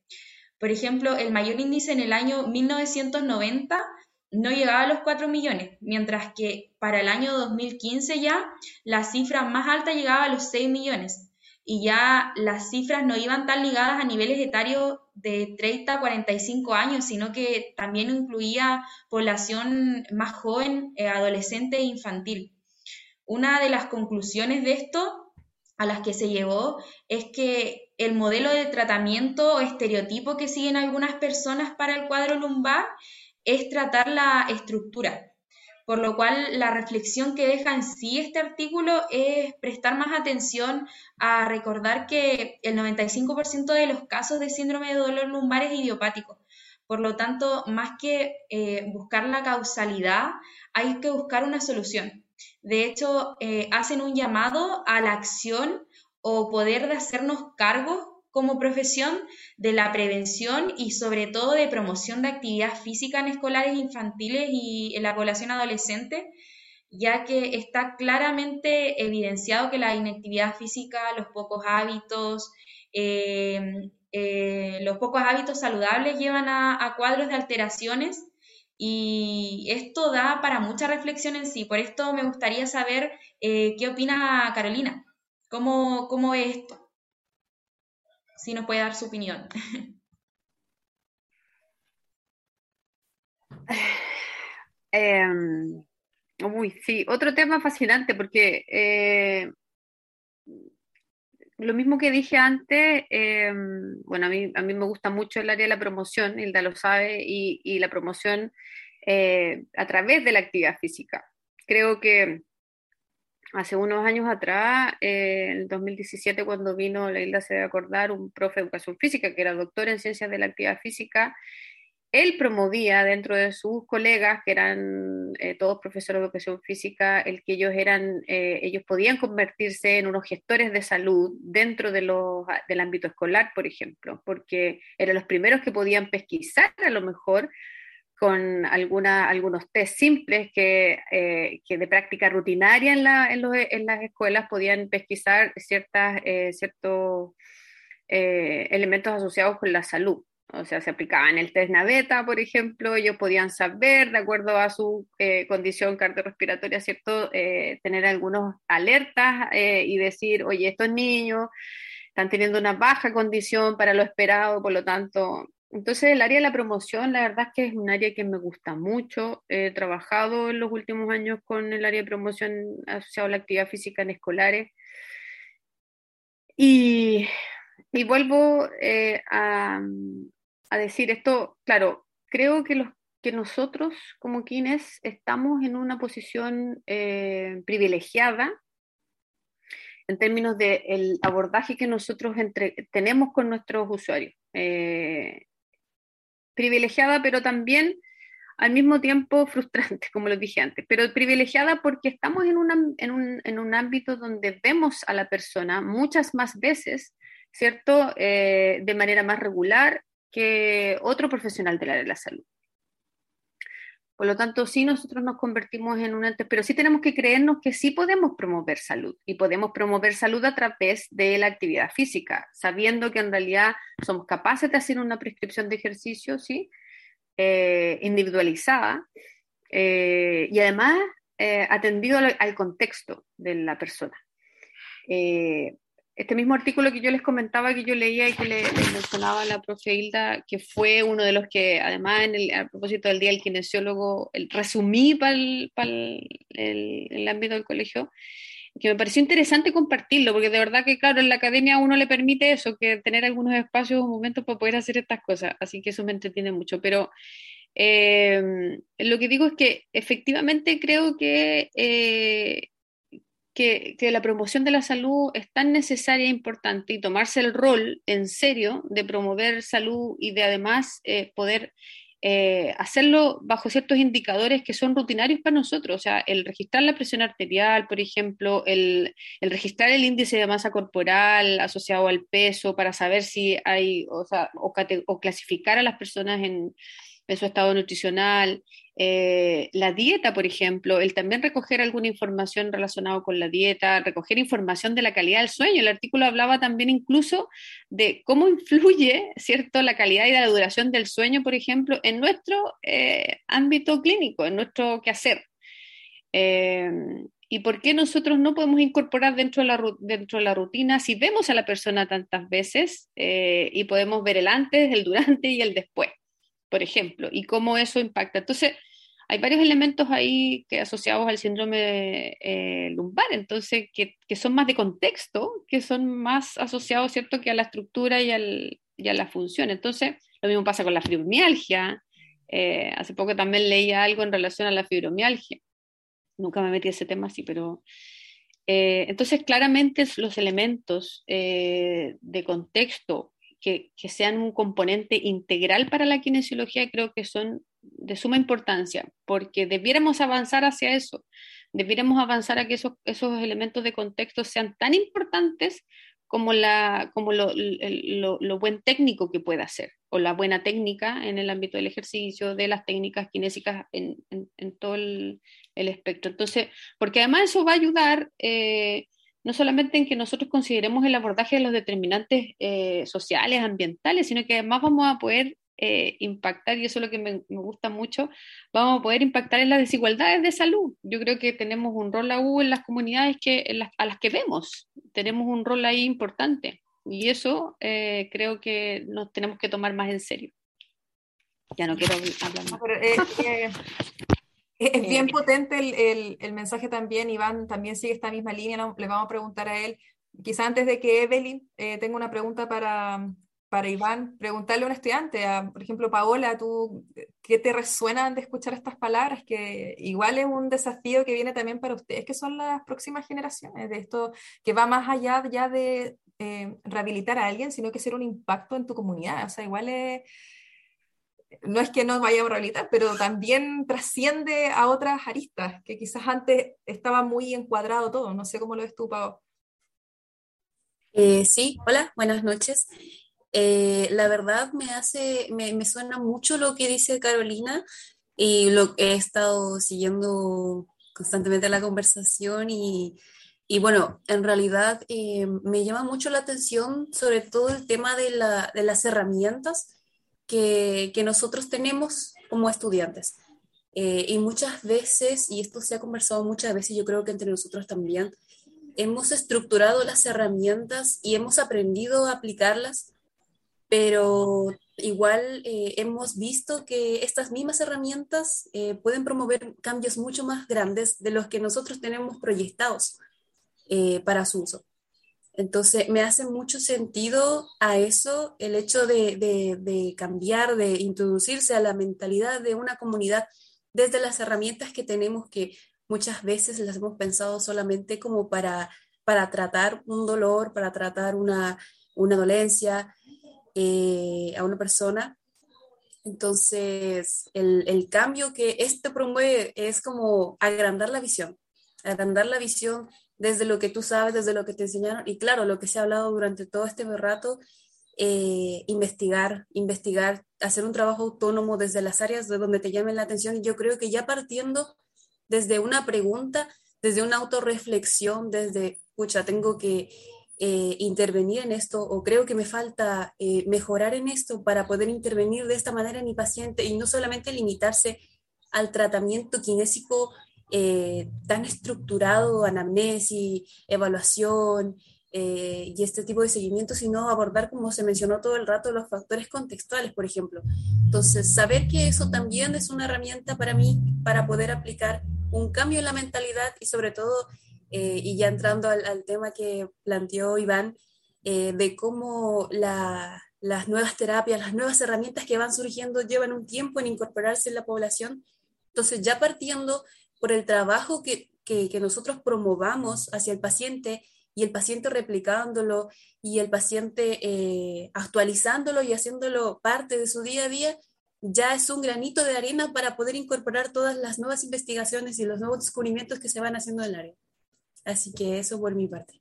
por ejemplo, el mayor índice en el año 1990 no llegaba a los 4 millones, mientras que para el año 2015 ya la cifra más alta llegaba a los 6 millones. Y ya las cifras no iban tan ligadas a niveles etarios de 30 a 45 años, sino que también incluía población más joven, eh, adolescente e infantil. Una de las conclusiones de esto a las que se llegó es que el modelo de tratamiento o estereotipo que siguen algunas personas para el cuadro lumbar es tratar la estructura, por lo cual la reflexión que deja en sí este artículo es prestar más atención a recordar que el 95% de los casos de síndrome de dolor lumbar es idiopático. Por lo tanto, más que eh, buscar la causalidad, hay que buscar una solución. De hecho, eh, hacen un llamado a la acción o poder de hacernos cargo como profesión de la prevención y sobre todo de promoción de actividad física en escolares infantiles y en la población adolescente, ya que está claramente evidenciado que la inactividad física, los pocos hábitos, em, eh, los pocos hábitos saludables llevan a, cuadros de alteraciones y esto da para mucha reflexión en sí. Por esto me gustaría saber eh, qué opina Carolina. ¿Cómo, cómo es esto? Si nos puede dar su opinión. Em, uy, sí, otro tema fascinante porque eh, lo mismo que dije antes, em, bueno, a mí, a mí me gusta mucho el área de la promoción, Hilda lo sabe, y, la promoción eh, a través de la actividad física. Creo que hace unos años atrás, eh, en el 2017, cuando vino, la isla se debe acordar, un profe de educación física que era doctor en ciencias de la actividad física, él promovía dentro de sus colegas, que eran eh, todos profesores de educación física, el que ellos eran, eh, ellos podían convertirse en unos gestores de salud dentro del ámbito escolar, por ejemplo, porque eran los primeros que podían pesquisar a lo mejor con alguna, algunos test simples que, eh, que de práctica rutinaria en, la, en, los, en, las escuelas podían pesquisar ciertas, eh, ciertos eh, elementos asociados con la salud. O sea, se aplicaban el test naveta, por ejemplo, ellos podían saber, de acuerdo a su condición cardiorrespiratoria, ¿cierto? tener algunos alertas y decir, oye, estos niños están teniendo una baja condición para lo esperado, por lo tanto, entonces, el área de la promoción, la verdad es que es un área que me gusta mucho. He trabajado en los últimos años con el área de promoción asociado a la actividad física en escolares. Y, vuelvo eh, a, decir esto, claro, creo que, los, que nosotros como quienes estamos en una posición eh, privilegiada en términos del abordaje que nosotros tenemos con nuestros usuarios. Eh, privilegiada, pero también al mismo tiempo frustrante, como lo dije antes, pero privilegiada porque estamos en, un, ámbito donde vemos a la persona muchas más veces, ¿cierto? Eh, de manera más regular que otro profesional del área de la salud. Por lo tanto, sí nosotros nos convertimos en un ente, pero sí tenemos que creernos que sí podemos promover salud y podemos promover salud a través de la actividad física, sabiendo que en realidad somos capaces de hacer una prescripción de ejercicio, ¿sí? Eh, individualizada eh, y además eh, atendido al, contexto de la persona. Este mismo artículo que yo les comentaba, que yo leía y que le, mencionaba a la profe Hilda, que fue uno de los que, además, en el, a propósito del Día del Kinesiólogo, el, resumí para el, el, ámbito del colegio, que me pareció interesante compartirlo, porque de verdad que, claro, en la academia a uno le permite eso, que tener algunos espacios o momentos para poder hacer estas cosas, así que eso me entretiene mucho, pero eh, lo que digo es que efectivamente creo que eh, que, la promoción de la salud es tan necesaria e importante y tomarse el rol en serio de promover salud y de además eh, poder eh, hacerlo bajo ciertos indicadores que son rutinarios para nosotros, o sea, el registrar la presión arterial, por ejemplo, el, registrar el índice de masa corporal asociado al peso para saber si hay, o, sea, o clasificar a las personas en, en su estado nutricional, eh, la dieta, por ejemplo, el también recoger alguna información relacionada con la dieta, recoger información de la calidad del sueño. El artículo hablaba también incluso de cómo influye, ¿cierto?, la calidad y la duración del sueño, por ejemplo, en nuestro eh, ámbito clínico, en nuestro quehacer. Eh, ¿Y por qué nosotros no podemos incorporar dentro de la, dentro de la rutina si vemos a la persona tantas veces y podemos ver el antes, el durante y el después? por ejemplo, y cómo eso impacta. Entonces, hay varios elementos ahí que asociados al síndrome eh, lumbar, entonces, que, son más de contexto, que son más asociados, ¿cierto?, que a la estructura y, a la función. Entonces, lo mismo pasa con la fibromialgia. Eh, hace poco también leía algo en relación a la fibromialgia. Nunca me metí a ese tema así, pero... Eh, entonces, claramente los elementos de contexto que, sean un componente integral para la kinesiología creo que son de suma importancia, porque debiéramos avanzar hacia eso, debiéramos avanzar a que esos, esos elementos de contexto sean tan importantes como, la, como lo, lo, buen técnico que pueda ser, o la buena técnica en el ámbito del ejercicio, de las técnicas kinésicas en, en, todo el, el, espectro. Entonces, porque además eso va a ayudar eh, no solamente en que nosotros consideremos el abordaje de los determinantes eh, sociales, ambientales, sino que además vamos a poder eh, impactar, y eso es lo que me, gusta mucho, vamos a poder impactar en las desigualdades de salud. Yo creo que tenemos un rol aún en las comunidades que, a las que vemos, tenemos un rol ahí importante, y eso eh, creo que nos tenemos que tomar más en serio. Ya no quiero hablar más. Es bien eh, potente el, el, mensaje también, Iván también sigue esta misma línea, le vamos a preguntar a él, quizá antes de que Evelyn eh, tenga una pregunta para, para Iván, preguntarle a un estudiante, por ejemplo, Paola, ¿tú qué te resuenan de escuchar estas palabras? Que igual es un desafío que viene también para ustedes, que son las próximas generaciones, de esto que va más allá ya de eh, rehabilitar a alguien, sino que ser un impacto en tu comunidad, o sea, igual es no es que no vaya a rehabilitar, pero también trasciende a otras aristas, que quizás antes estaba muy encuadrado todo. No sé cómo lo ves tú, Pau. Eh, sí, hola, buenas noches. Eh, la verdad me hace, me, suena mucho lo que dice Carolina y lo que he estado siguiendo constantemente la conversación y, bueno, en realidad eh, me llama mucho la atención sobre todo el tema de, la, de las herramientas que, nosotros tenemos como estudiantes. Eh, y muchas veces, y esto se ha conversado muchas veces, yo creo que entre nosotros también, hemos estructurado las herramientas y hemos aprendido a aplicarlas, pero igual eh, hemos visto que estas mismas herramientas eh, pueden promover cambios mucho más grandes de los que nosotros tenemos proyectados para su uso. Entonces, me hace mucho sentido a eso el hecho de, cambiar, de introducirse a la mentalidad de una comunidad desde las herramientas que tenemos que muchas veces las hemos pensado solamente como para, para tratar un dolor, para tratar una, una dolencia eh, a una persona. Entonces, el, el, cambio que este promueve es como agrandar la visión, agrandar la visión desde lo que tú sabes, desde lo que te enseñaron y claro, lo que se ha hablado durante todo este rato, eh, investigar, investigar, hacer un trabajo autónomo desde las áreas de donde te llamen la atención. Y yo creo que ya partiendo desde una pregunta, desde una autorreflexión, desde, pucha, tengo que eh, intervenir en esto o creo que me falta eh, mejorar en esto para poder intervenir de esta manera en mi paciente y no solamente limitarse al tratamiento kinésico eh, tan estructurado, anamnesis, evaluación y este tipo de seguimiento, sino abordar, como se mencionó todo el rato, los factores contextuales, por ejemplo. Entonces, saber que eso también es una herramienta para mí para poder aplicar un cambio en la mentalidad y sobre todo eh, y ya entrando al, tema que planteó Iván, eh, de cómo las nuevas terapias, las nuevas herramientas que van surgiendo llevan un tiempo en incorporarse en la población. Entonces, ya partiendo por el trabajo que, que, nosotros promovamos hacia el paciente y el paciente replicándolo y el paciente eh, actualizándolo y haciéndolo parte de su día a día, ya es un granito de arena para poder incorporar todas las nuevas investigaciones y los nuevos descubrimientos que se van haciendo en el área. Así que eso por mi parte.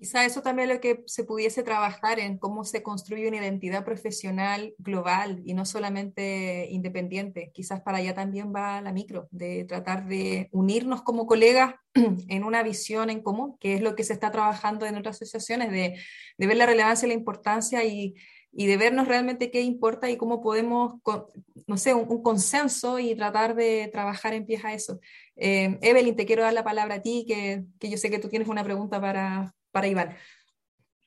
Quizá eso también lo que se pudiese trabajar en cómo se construye una identidad profesional global y no solamente independiente. Quizás para allá también va la micro, de tratar de unirnos como colegas en una visión en común, que es lo que se está trabajando en otras asociaciones, de, de ver la relevancia y la importancia y, y de vernos realmente qué importa y cómo podemos, no sé, un, consenso y tratar de trabajar en pies a eso. Eh, Evelyn, te quiero dar la palabra a ti, que, yo sé que tú tienes una pregunta para, para Iván.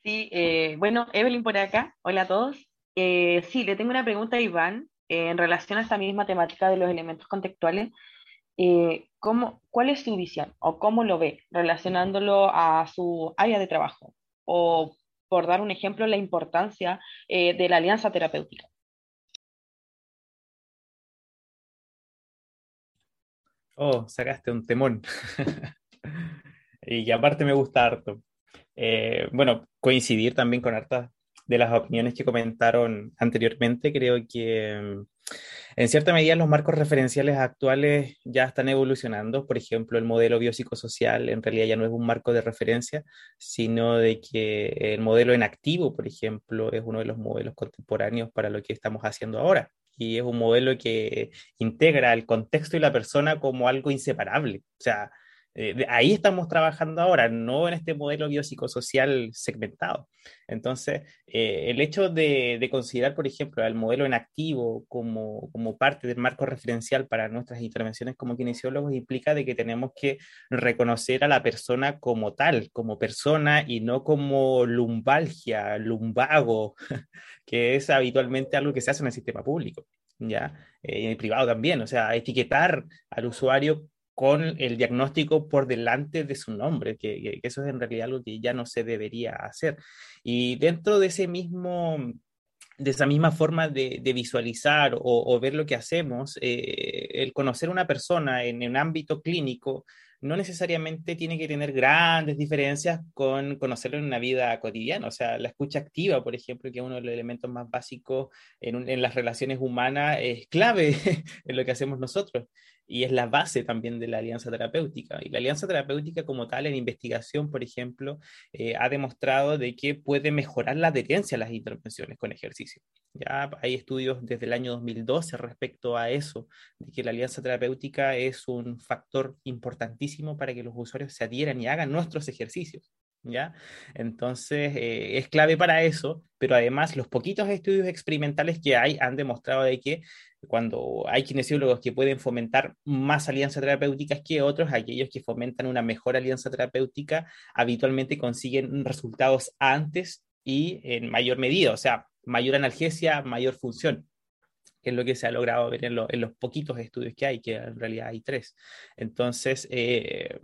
Sí, eh, bueno, Evelyn por acá. Hola a todos. Eh, sí, le tengo una pregunta a Iván en relación a esta misma temática de los elementos contextuales. ¿cómo, ¿Cuál es su visión o cómo lo ve relacionándolo a su área de trabajo? ¿O por dar un ejemplo, la importancia de la alianza terapéutica? Oh, sacaste un temón. y aparte me gusta harto. Eh, bueno, coincidir también con hartas de las opiniones que comentaron anteriormente. Creo que mm, en cierta medida los marcos referenciales actuales ya están evolucionando. Por ejemplo, el modelo biopsicosocial en realidad ya no es un marco de referencia, sino de que el modelo en activo, por ejemplo, es uno de los modelos contemporáneos para lo que estamos haciendo ahora y es un modelo que integra el contexto y la persona como algo inseparable. O sea, eh, ahí estamos trabajando ahora, no en este modelo biopsicosocial segmentado. Entonces, eh, el hecho de, de, considerar, por ejemplo, el modelo en activo como, parte del marco referencial para nuestras intervenciones como kinesiólogos implica de que tenemos que reconocer a la persona como tal, como persona y no como lumbalgia, lumbago, que es habitualmente algo que se hace en el sistema público. ¿ya? Eh, en el privado también, o sea, etiquetar al usuario con el diagnóstico por delante de su nombre, que, eso es en realidad algo que ya no se debería hacer. Y dentro de ese mismo de esa misma forma de, visualizar o, ver lo que hacemos, eh, el conocer a una persona en un ámbito clínico no necesariamente tiene que tener grandes diferencias con conocerlo en una vida cotidiana. O sea, la escucha activa, por ejemplo, que es uno de los elementos más básicos en, en las relaciones humanas, es clave en lo que hacemos nosotros y es la base también de la alianza terapéutica. Y la alianza terapéutica como tal en investigación, por ejemplo, eh, ha demostrado de que puede mejorar la adherencia a las intervenciones con ejercicio. Ya hay estudios desde el año 2012 respecto a eso, de que la alianza terapéutica es un factor importantísimo para que los usuarios se adhieran y hagan nuestros ejercicios. ¿Ya? Entonces, eh, es clave para eso, pero además los poquitos estudios experimentales que hay han demostrado de que cuando hay kinesiólogos que pueden fomentar más alianzas terapéuticas que otros, aquellos que fomentan una mejor alianza terapéutica habitualmente consiguen resultados antes y en mayor medida, o sea, mayor analgesia, mayor función que es lo que se ha logrado ver en, los poquitos estudios que hay, que en realidad hay tres. Entonces, eh,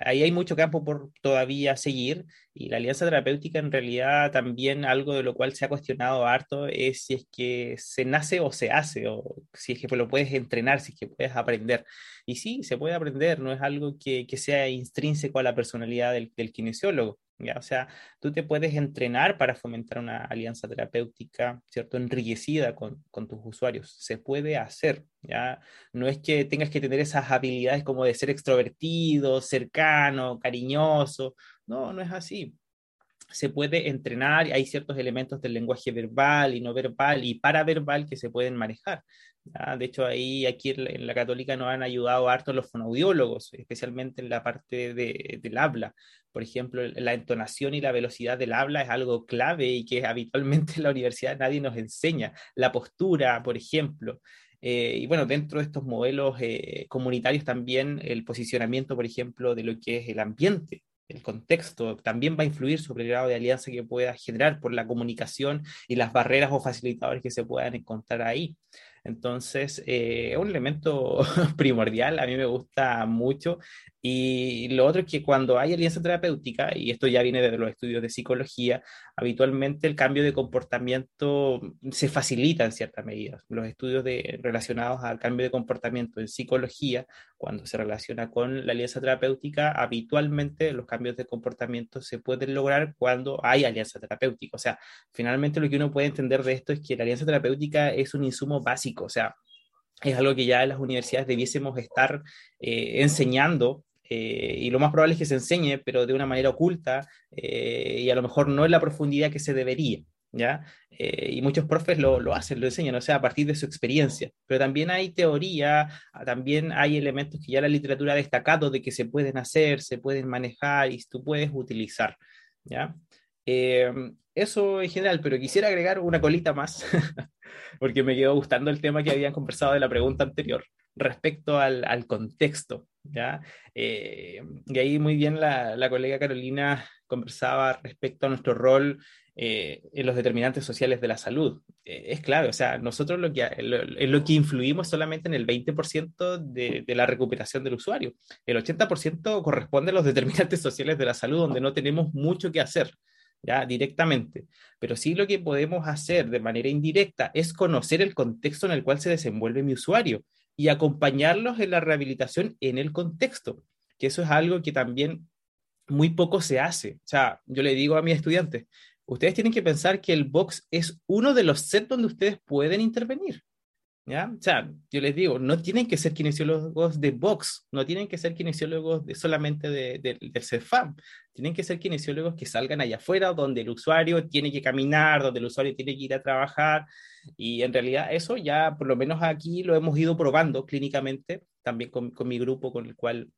ahí hay mucho campo por todavía seguir y la alianza terapéutica en realidad también algo de lo cual se ha cuestionado harto es si es que se nace o se hace o si es que lo puedes entrenar, si es que puedes aprender. Y sí, se puede aprender, no es algo que, que sea intrínseco a la personalidad del, del kinesiólogo. O sea, tú te puedes entrenar para fomentar una alianza terapéutica, ¿cierto? Enriquecida con, con, tus usuarios. Se puede hacer, ¿ya? No es que tengas que tener esas habilidades como de ser extrovertido, cercano, cariñoso. No, no es así. Se puede entrenar, hay ciertos elementos del lenguaje verbal y no verbal y paraverbal que se pueden manejar. De hecho, ahí aquí en la, católica nos han ayudado harto los fonoaudiólogos, especialmente en la parte de, del habla. Por ejemplo, la entonación y la velocidad del habla es algo clave y que habitualmente en la universidad nadie nos enseña. La postura, por ejemplo. Eh, y bueno, dentro de estos modelos eh, comunitarios también el posicionamiento, por ejemplo, de lo que es el ambiente, el contexto, también va a influir sobre el grado de alianza que pueda generar por la comunicación y las barreras o facilitadores que se puedan encontrar ahí. Entonces, eh, es un elemento primordial, a mí me gusta mucho. Y lo otro es que cuando hay alianza terapéutica, y esto ya viene de los estudios de psicología, habitualmente el cambio de comportamiento se facilita en cierta medida. Los estudios de, relacionados al cambio de comportamiento en psicología, cuando se relaciona con la alianza terapéutica, habitualmente los cambios de comportamiento se pueden lograr cuando hay alianza terapéutica. O sea, finalmente lo que uno puede entender de esto es que la alianza terapéutica es un insumo básico o sea, es algo que ya en las universidades debiésemos estar eh, enseñando eh, y lo más probable es que se enseñe, pero de una manera oculta eh, y a lo mejor no en la profundidad que se debería. ¿Ya? y muchos profes lo, lo, hacen, lo enseñan, o sea, a partir de su experiencia. Pero también hay teoría, también hay elementos que ya la literatura ha destacado de que se pueden hacer, se pueden manejar y tú puedes utilizar. ¿ya? eso en general, pero quisiera agregar una colita más porque me quedó gustando el tema que habían conversado de la pregunta anterior respecto al, al contexto. ¿Ya? Eh, y ahí muy bien la, la, colega Carolina conversaba respecto a nuestro rol eh, en los determinantes sociales de la salud. Eh, es clave, o sea, nosotros lo que, lo, lo que influimos solamente en el 20% de, de, la recuperación del usuario. El 80% corresponde a los determinantes sociales de la salud, donde no tenemos mucho que hacer ya directamente. Pero sí lo que podemos hacer de manera indirecta es conocer el contexto en el cual se desenvuelve mi usuario y acompañarlos en la rehabilitación en el contexto, que eso es algo que también muy poco se hace. O sea, yo le digo a mis estudiantes, ustedes tienen que pensar que el box es uno de los sets donde ustedes pueden intervenir. ¿Ya? O sea, yo les digo, no tienen que ser kinesiólogos de box, no tienen que ser kinesiólogos de, solamente de, de, del CEFAM, tienen que ser kinesiólogos que salgan allá afuera, donde el usuario tiene que caminar, donde el usuario tiene que ir a trabajar, y en realidad eso ya, por lo menos aquí, lo hemos ido probando clínicamente, también con, con mi grupo con el cual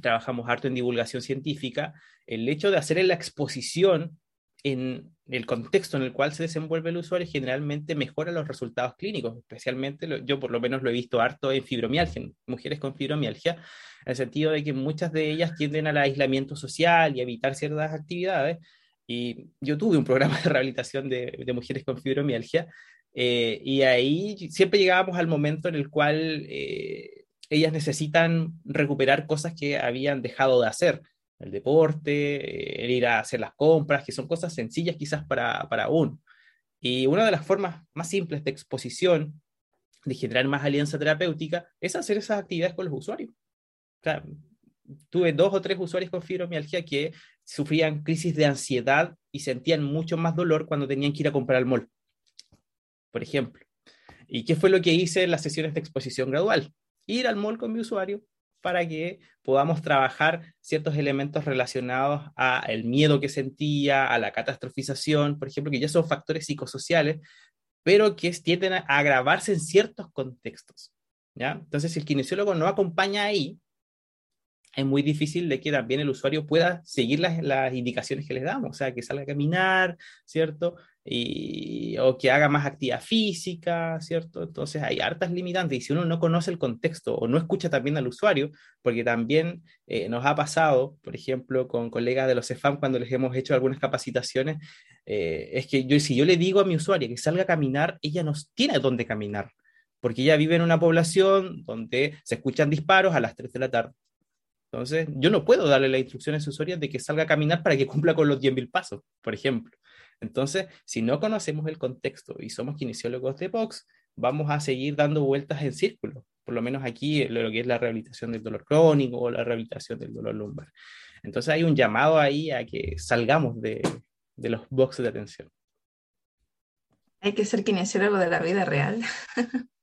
trabajamos harto en divulgación científica, el hecho de hacer la exposición en el contexto en el cual se desenvuelve el usuario generalmente mejora los resultados clínicos, especialmente yo por lo menos lo he visto harto en fibromialgia, mujeres con fibromialgia, en el sentido de que muchas de ellas tienden al aislamiento social y evitar ciertas actividades. Y yo tuve un programa de rehabilitación de, de mujeres con fibromialgia eh, y ahí siempre llegábamos al momento en el cual eh, ellas necesitan recuperar cosas que habían dejado de hacer el deporte, el ir a hacer las compras, que son cosas sencillas quizás para, para uno. Y una de las formas más simples de exposición, de generar más alianza terapéutica, es hacer esas actividades con los usuarios. Tuve dos o tres usuarios con fibromialgia que sufrían crisis de ansiedad y sentían mucho más dolor cuando tenían que ir a comprar al mall, por ejemplo. ¿Y qué fue lo que hice en las sesiones de exposición gradual? Ir al mall con mi usuario, para que podamos trabajar ciertos elementos relacionados a el miedo que sentía, a la catastrofización, por ejemplo, que ya son factores psicosociales, pero que tienden a agravarse en ciertos contextos. ¿ya? Entonces, si el kinesiólogo no acompaña ahí, es muy difícil de que también el usuario pueda seguir las, las indicaciones que les damos, o sea, que salga a caminar, ¿cierto? y, o que haga más actividad física, ¿cierto? Entonces hay hartas limitantes y si uno no conoce el contexto o no escucha también al usuario, porque también eh, nos ha pasado, por ejemplo, con colegas de los CEFAM cuando les hemos hecho algunas capacitaciones, eh, es que yo, si yo le digo a mi usuario que salga a caminar, ella no tiene dónde caminar, porque ella vive en una población donde se escuchan disparos a las 3 de la tarde. Entonces, yo no puedo darle las instrucciones usuarias de que salga a caminar para que cumpla con los 10.000 pasos, por ejemplo. Entonces, si no conocemos el contexto y somos kinesiólogos de box, vamos a seguir dando vueltas en círculo, por lo menos aquí lo que es la rehabilitación del dolor crónico o la rehabilitación del dolor lumbar. Entonces hay un llamado ahí a que salgamos de, de los boxes de atención. Hay que ser kinesiólogo de la vida real.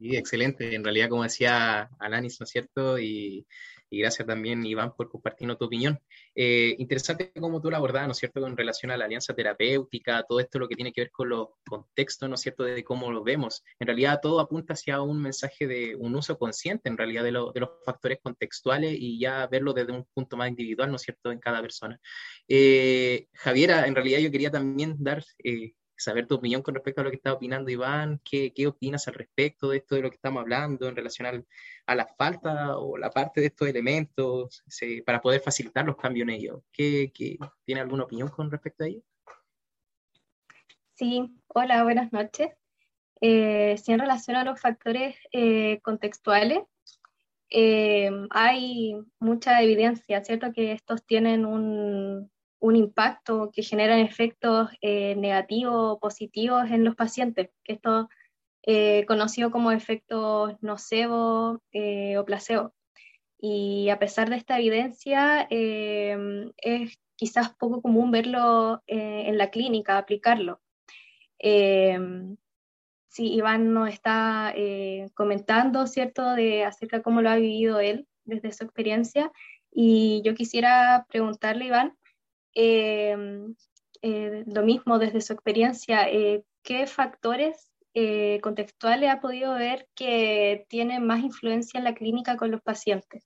Sí, excelente. En realidad, como decía Alanis, ¿no es cierto? Y, gracias también, Iván, por compartirnos tu opinión. Eh, interesante cómo tú la abordabas, ¿no es cierto?, con relación a la alianza terapéutica, todo esto lo que tiene que ver con los contextos, ¿no es cierto?, de cómo lo vemos. En realidad, todo apunta hacia un mensaje de un uso consciente, en realidad, de, de los factores contextuales y ya verlo desde un punto más individual, ¿no es cierto?, en cada persona. Eh, Javiera, en realidad yo quería también dar eh, saber tu opinión con respecto a lo que está opinando Iván, qué, qué opinas al respecto de esto de lo que estamos hablando en relación a la falta o la parte de estos elementos para poder facilitar los cambios en ellos. ¿Qué, ¿Tiene alguna opinión con respecto a ello? Sí, hola, buenas noches. Eh, sí, en relación a los factores eh, contextuales, eh, hay mucha evidencia, ¿cierto? Que estos tienen un, un impacto, que generan efectos eh, negativos o positivos en los pacientes, que esto eh, conocido como efectos nocebo eh, o placebo. Y a pesar de esta evidencia, em, es quizás poco común verlo en la clínica, aplicarlo. Em, sí, Iván nos está comentando, ¿cierto?, de acerca de cómo lo ha vivido él desde su experiencia. Y yo quisiera preguntarle, Iván, Em, eh, lo mismo desde su experiencia, eh, ¿qué factores eh, contextuales ha podido ver que tienen más influencia en la clínica con los pacientes?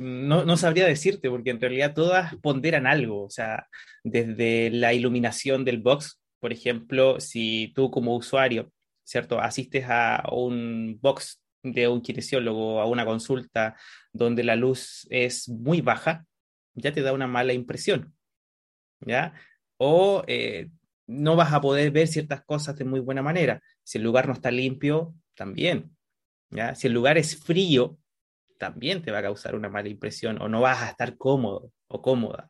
no, no, sabría decirte, porque en realidad todas ponderan algo, o sea, desde la iluminación del box, por ejemplo, si tú como usuario, ¿cierto? Asistes a un box de un kinesiólogo a una consulta donde la luz es muy baja, ya te da una mala impresión, ¿ya? O eh, no vas a poder ver ciertas cosas de muy buena manera. Si el lugar no está limpio, también, ¿ya? Si el lugar es frío, también te va a causar una mala impresión o no vas a estar cómodo o cómoda,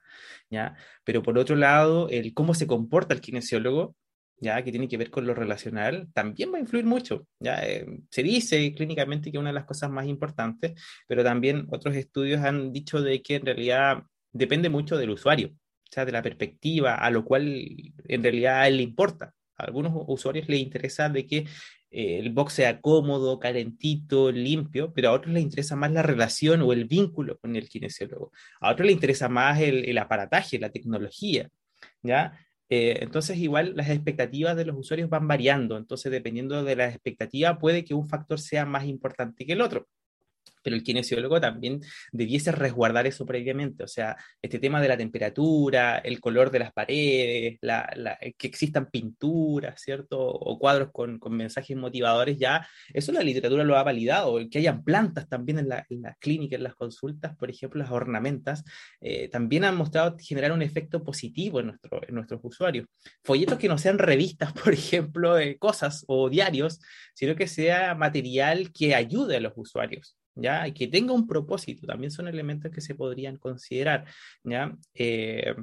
¿ya? Pero por otro lado, el cómo se comporta el kinesiólogo ya que tiene que ver con lo relacional, también va a influir mucho. ¿ya? Eh, se dice clínicamente que una de las cosas más importantes, pero también otros estudios han dicho de que en realidad depende mucho del usuario, o sea, de la perspectiva, a lo cual en realidad le importa. A algunos usuarios les interesa de que eh, el box sea cómodo, calentito, limpio, pero a otros les interesa más la relación o el vínculo con el kinesiólogo. A otros les interesa más el, el aparataje, la tecnología, ¿ya? Eh, entonces, igual las expectativas de los usuarios van variando. Entonces, dependiendo de la expectativa, puede que un factor sea más importante que el otro pero el kinesiólogo también debiese resguardar eso previamente, o sea, este tema de la temperatura, el color de las paredes, que existan pinturas, ¿cierto? O cuadros con, mensajes motivadores, ya, eso la literatura lo ha validado, que hayan plantas también en, las clínicas, en las consultas, por ejemplo, las ornamentas, eh, también han mostrado generar un efecto positivo en, en nuestros usuarios. Folletos que no sean revistas, por ejemplo, de cosas o diarios, sino que sea material que ayude a los usuarios. ¿Ya? Y que tenga un propósito, también son elementos que se podrían considerar, ¿ya? Eh,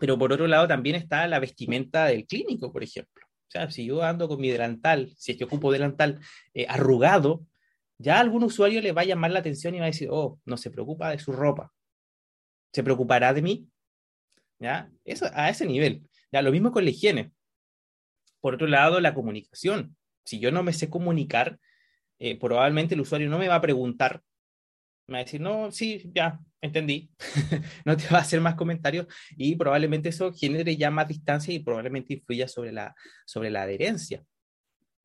pero por otro lado también está la vestimenta del clínico, por ejemplo. O sea, si yo ando con mi delantal, si es que ocupo delantal eh, arrugado, ya algún usuario le va a llamar la atención y va a decir, oh, no se preocupa de su ropa. ¿Se preocupará de mí? ¿Ya? Eso a ese nivel. Ya, lo mismo con la higiene. Por otro lado, la comunicación. Si yo no me sé comunicar, eh, probablemente el usuario no me va a preguntar, me va a decir, no, sí, ya, entendí, no te va a hacer más comentarios y probablemente eso genere ya más distancia y probablemente influya sobre la, sobre la adherencia.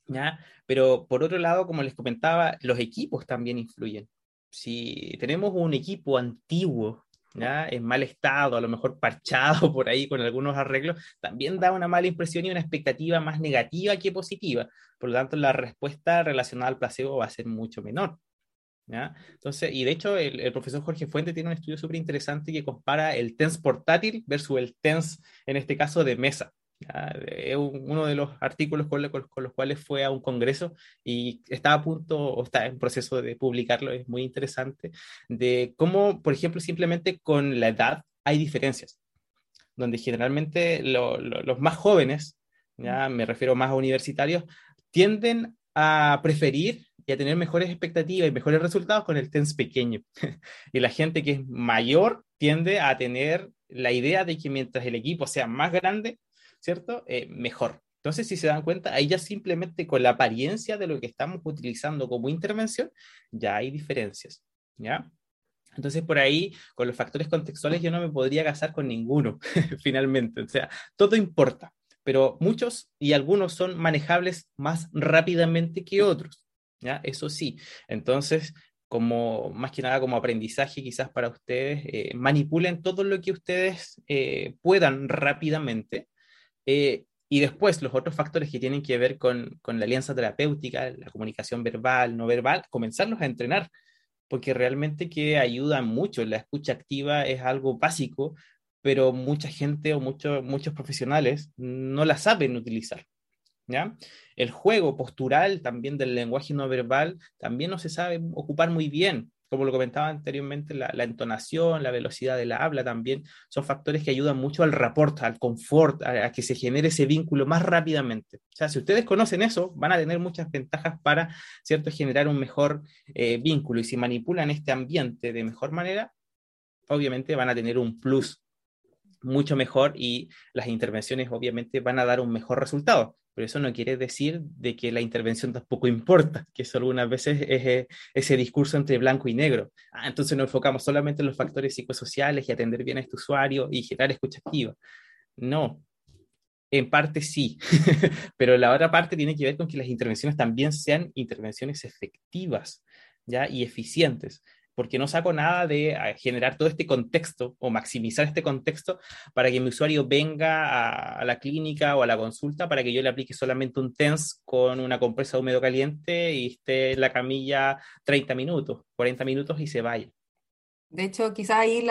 ¿ya? Pero por otro lado, como les comentaba, los equipos también influyen. Si tenemos un equipo antiguo en mal estado, a lo mejor parchado por ahí con algunos arreglos, también da una mala impresión y una expectativa más negativa que positiva. Por lo tanto, la respuesta relacionada al placebo va a ser mucho menor. Entonces, y de hecho, el, profesor Jorge Fuente tiene un estudio súper interesante que compara el TENS portátil versus el TENS, en este caso, de mesa. Es uno de los artículos con, los cuales fue a un congreso y está a punto o está en proceso de publicarlo, es muy interesante, de cómo, por ejemplo, simplemente con la edad hay diferencias, donde generalmente los más jóvenes, ya me refiero más a universitarios, tienden a preferir y a tener mejores expectativas y mejores resultados con el TENS pequeño. y la gente que es mayor tiende a tener la idea de que mientras el equipo sea más grande, ¿cierto? Eh, mejor. Entonces, si se dan cuenta, ahí ya simplemente con la apariencia de lo que estamos utilizando como intervención, ya hay diferencias, ¿ya? Entonces, por ahí, con los factores contextuales, yo no me podría casar con ninguno, finalmente. O sea, todo importa, pero muchos y algunos son manejables más rápidamente que otros, ¿ya? Eso sí. entonces, como más que nada como aprendizaje quizás para ustedes, eh, manipulen todo lo que ustedes eh, puedan rápidamente eh, y después los otros factores que tienen que ver con, con, la alianza terapéutica, la comunicación verbal, no verbal, comenzarlos a entrenar, porque realmente que ayuda mucho. La escucha activa es algo básico, pero mucha gente o muchos muchos profesionales no la saben utilizar. ¿ya? El juego postural también del lenguaje no verbal también no se sabe ocupar muy bien. Como lo comentaba anteriormente, la, entonación, la velocidad de la habla también son factores que ayudan mucho al rapport, al confort, a, que se genere ese vínculo más rápidamente. O sea, si ustedes conocen eso, van a tener muchas ventajas para, ¿cierto?, generar un mejor eh, vínculo. Y si manipulan este ambiente de mejor manera, obviamente van a tener un plus mucho mejor y las intervenciones obviamente van a dar un mejor resultado. Pero eso no quiere decir de que la intervención tampoco importa, que eso algunas veces es eh, ese discurso entre blanco y negro. Ah, entonces nos enfocamos solamente en los factores psicosociales y atender bien a este usuario y generar escucha activa. No, en parte sí, pero la otra parte tiene que ver con que las intervenciones también sean intervenciones efectivas ¿ya? y eficientes porque no saco nada de eh, generar todo este contexto o maximizar este contexto para que mi usuario venga a, la clínica o a la consulta para que yo le aplique solamente un TENS con una compresa húmedo caliente y esté en la camilla 30 minutos, 40 minutos y se vaya. De hecho, quizás ahí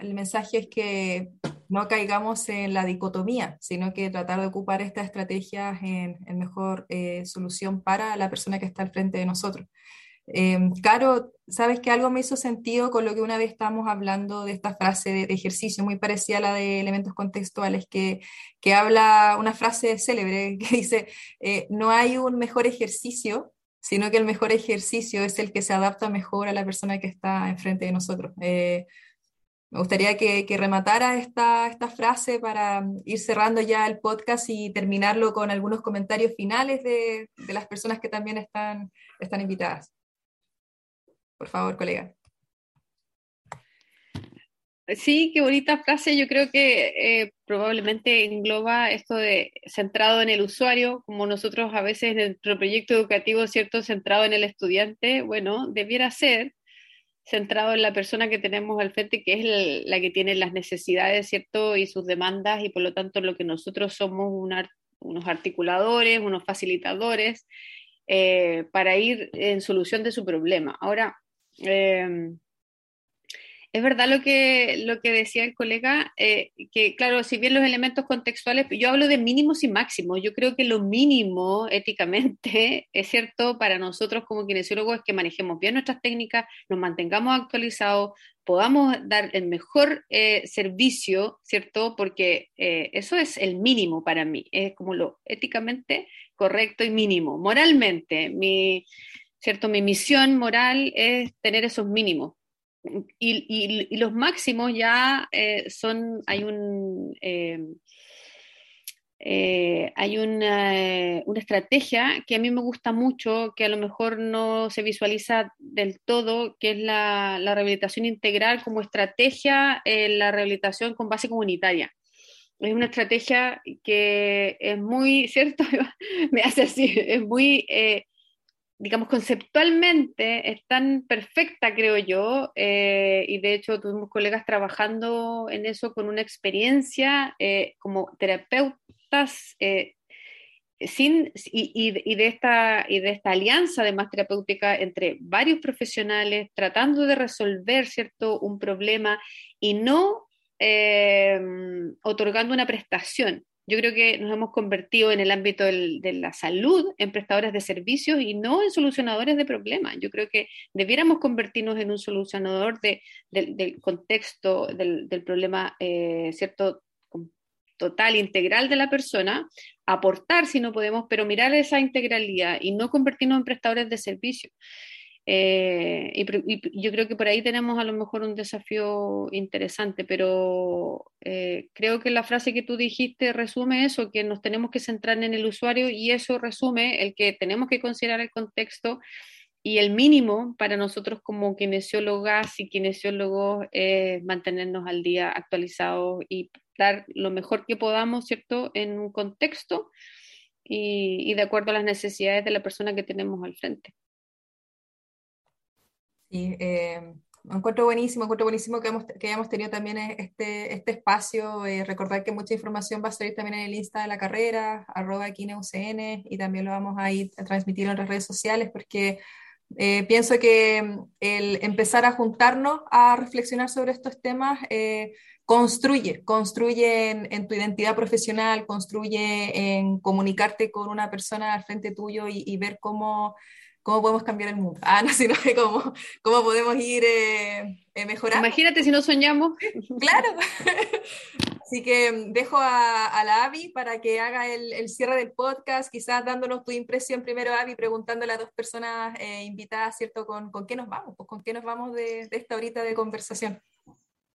el mensaje es que no caigamos en la dicotomía, sino que tratar de ocupar estas estrategias en, mejor eh, solución para la persona que está al frente de nosotros. Em, Caro, sabes que algo me hizo sentido con lo que una vez estábamos hablando de esta frase de, ejercicio, muy parecida a la de elementos contextuales, que, que habla una frase célebre que dice, eh, no hay un mejor ejercicio, sino que el mejor ejercicio es el que se adapta mejor a la persona que está enfrente de nosotros. Eh, me gustaría que, que rematara esta, esta, frase para ir cerrando ya el podcast y terminarlo con algunos comentarios finales de, de las personas que también están, están invitadas. Por favor, colega. Sí, qué bonita frase. Yo creo que eh, probablemente engloba esto de centrado en el usuario, como nosotros a veces en nuestro proyecto educativo, ¿cierto? Centrado en el estudiante, bueno, debiera ser centrado en la persona que tenemos al frente, que es la que tiene las necesidades, ¿cierto? Y sus demandas, y por lo tanto lo que nosotros somos unos articuladores, unos facilitadores, eh, para ir en solución de su problema. Ahora, Em, es verdad lo que, lo que decía el colega, eh, que claro, si bien los elementos contextuales, yo hablo de mínimos y máximos, yo creo que lo mínimo éticamente es cierto para nosotros como kinesiólogos es que manejemos bien nuestras técnicas, nos mantengamos actualizados, podamos dar el mejor eh, servicio, ¿cierto? Porque eh, eso es el mínimo para mí, es como lo éticamente correcto y mínimo. Moralmente, mi, ¿cierto? Mi misión moral es tener esos mínimos. Y, los máximos ya eh, son, hay un... Eh, eh, hay una, una, estrategia que a mí me gusta mucho, que a lo mejor no se visualiza del todo, que es la, rehabilitación integral como estrategia en la rehabilitación con base comunitaria. Es una estrategia que es muy, ¿cierto? me hace así, es muy digamos, conceptualmente es tan perfecta, creo yo, eh, y de hecho tuvimos colegas trabajando en eso con una experiencia eh, como terapeutas eh, sin, y, de esta, y de esta alianza además terapéutica entre varios profesionales tratando de resolver cierto un problema y no otorgando una prestación, Yo creo que nos hemos convertido en el ámbito de la salud en prestadores de servicios y no en solucionadores de problemas. Yo creo que debiéramos convertirnos en un solucionador de, del contexto del, del problema, eh, ¿cierto? total, integral de la persona, aportar si no podemos, pero mirar esa integralidad y no convertirnos en prestadores de servicios. Eh, y, yo creo que por ahí tenemos a lo mejor un desafío interesante, pero eh, creo que la frase que tú dijiste resume eso, que nos tenemos que centrar en el usuario y eso resume el que tenemos que considerar el contexto y el mínimo para nosotros como kinesiólogas y kinesiólogos es mantenernos al día actualizados y dar lo mejor que podamos, ¿cierto?, en un contexto y, y de acuerdo a las necesidades de la persona que tenemos al frente. Sí, eh, encuentro buenísimo, encuentro buenísimo que, que hayamos tenido también este, este espacio. Eh, recordar que mucha información va a salir también en el Insta de la carrera, arroba UCN, y también lo vamos a ir a transmitir en las redes sociales porque eh, pienso que el empezar a juntarnos a reflexionar sobre estos temas eh, construye, construye en, tu identidad profesional, construye en comunicarte con una persona al frente tuyo y ver cómo cómo podemos cambiar el mundo. Ah, no, sino cómo, cómo podemos ir eh, eh, mejorando. Imagínate si no soñamos. Claro. Así que mm, dejo a, la Avi para que haga el, cierre del podcast, quizás dándonos tu impresión primero, Avi, preguntándole a dos personas eh, invitadas, ¿cierto? ¿Con, ¿Con, qué nos vamos? Pues, ¿Con qué nos vamos de, esta horita de conversación?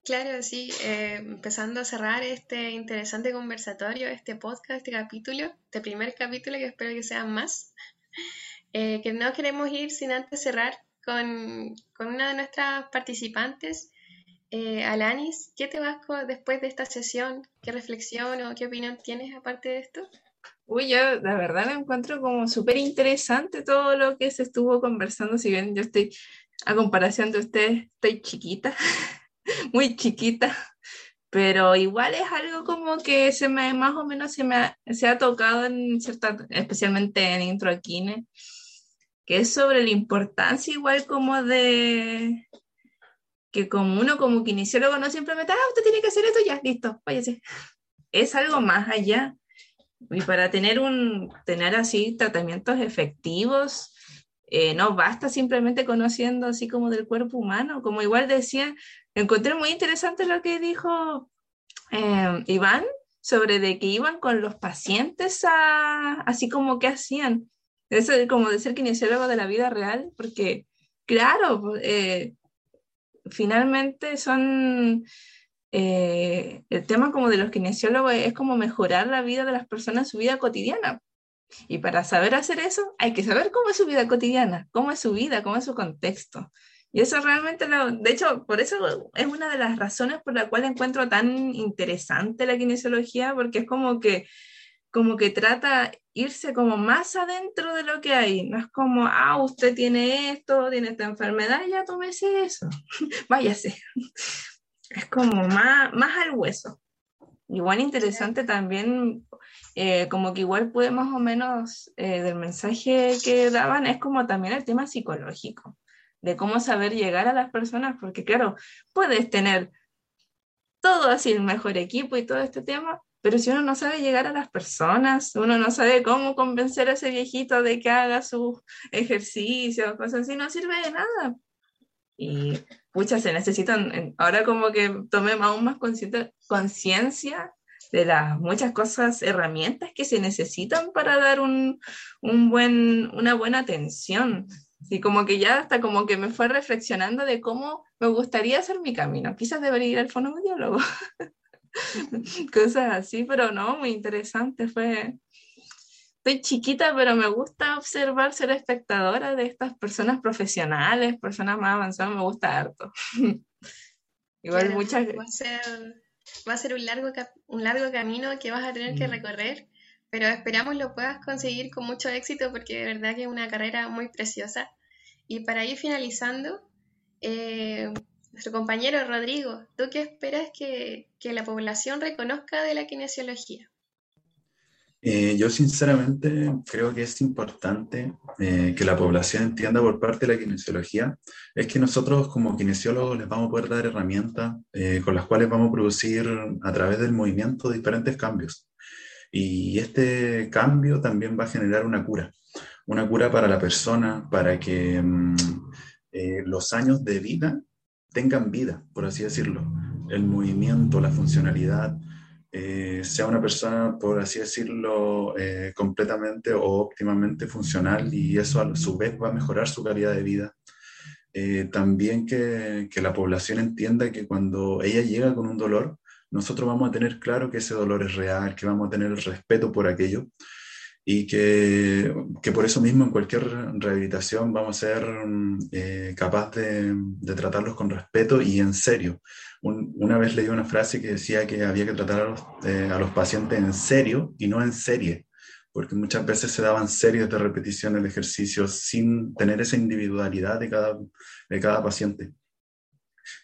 Claro, sí, empezando a cerrar este interesante conversatorio, este podcast, este capítulo, este primer capítulo que espero que sean más. Eh, que no queremos ir sin antes cerrar con, con una de nuestras participantes, eh, Alanis. ¿Qué te vas después de esta sesión? ¿Qué reflexión o qué opinión tienes aparte de esto? Uy, yo la verdad me encuentro como súper interesante todo lo que se estuvo conversando, si bien yo estoy, a comparación de ustedes, estoy chiquita, muy chiquita, pero igual es algo como que se me, más o menos se me ha, se ha tocado en cierta, especialmente en Intro que es sobre la importancia igual como de que como uno como kinesiólogo no simplemente, ah, usted tiene que hacer esto, ya, listo, váyase. Es algo más allá. Y para tener, un, tener así tratamientos efectivos, eh, no basta simplemente conociendo así como del cuerpo humano, como igual decía, encontré muy interesante lo que dijo eh, Iván sobre de que iban con los pacientes a, así como que hacían, es como de ser kinesiólogo de la vida real, porque, claro, eh, finalmente son. Eh, el tema como de los kinesiólogos es como mejorar la vida de las personas, su vida cotidiana. Y para saber hacer eso, hay que saber cómo es su vida cotidiana, cómo es su vida, cómo es su contexto. Y eso realmente, lo, de hecho, por eso es una de las razones por la cual encuentro tan interesante la kinesiología, porque es como que como que trata irse como más adentro de lo que hay. No es como, ah, usted tiene esto, tiene esta enfermedad, ya tómese eso, váyase. Es como más, más al hueso. Igual interesante también, eh, como que igual puede más o menos eh, del mensaje que daban, es como también el tema psicológico, de cómo saber llegar a las personas, porque claro, puedes tener todo así el mejor equipo y todo este tema, pero si uno no sabe llegar a las personas, uno no sabe cómo convencer a ese viejito de que haga su ejercicio, cosas así, no sirve de nada. Y muchas se necesitan, ahora como que tomemos aún más conciencia de las muchas cosas, herramientas que se necesitan para dar un, un buen, una buena atención. Y como que ya hasta como que me fue reflexionando de cómo me gustaría hacer mi camino. Quizás debería ir al fonoaudiólogo. cosas así, pero no, muy interesante. Fue, estoy chiquita, pero me gusta observar, ser espectadora de estas personas profesionales, personas más avanzadas, me gusta harto. Igual muchas... Va a ser, va a ser un, largo, un largo camino que vas a tener que mm. recorrer, pero esperamos lo puedas conseguir con mucho éxito porque de verdad que es una carrera muy preciosa. Y para ir finalizando, eh, nuestro compañero Rodrigo, ¿tú qué esperas que, la población reconozca de la kinesiología? Eh, yo sinceramente creo que es importante eh, que la población entienda por parte de la kinesiología, es que nosotros como kinesiólogos les vamos a poder dar herramientas eh, con las cuales vamos a producir a través del movimiento diferentes cambios. Y este cambio también va a generar una cura, una cura para la persona, para que mm, eh, los años de vida tengan vida, por así decirlo. El movimiento, la funcionalidad, eh, sea una persona, por así decirlo, eh, completamente o óptimamente funcional y eso a su vez va a mejorar su calidad de vida. Eh, también que, que, la población entienda que cuando ella llega con un dolor, nosotros vamos a tener claro que ese dolor es real, que vamos a tener el respeto por aquello y que, que por eso mismo en cualquier rehabilitación vamos a ser eh, capaz de, de, tratarlos con respeto y en serio. una vez leí una frase que decía que había que tratar a los, eh, a los pacientes en serio y no en serie porque muchas veces se daban series de repetición del ejercicio sin tener esa individualidad de cada, de cada paciente.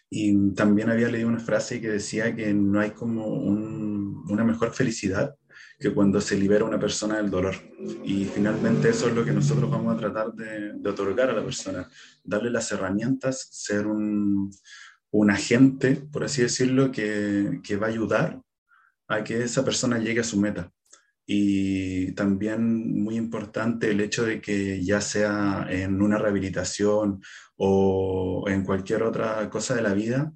Y también había leído una frase que decía que no hay como un, una mejor felicidad que cuando se libera una persona del dolor. Y finalmente eso es lo que nosotros vamos a tratar de, de otorgar a la persona, darle las herramientas, ser un, un agente, por así decirlo, que, que va a ayudar a que esa persona llegue a su meta y también muy importante el hecho de que ya sea en una rehabilitación o en cualquier otra cosa de la vida,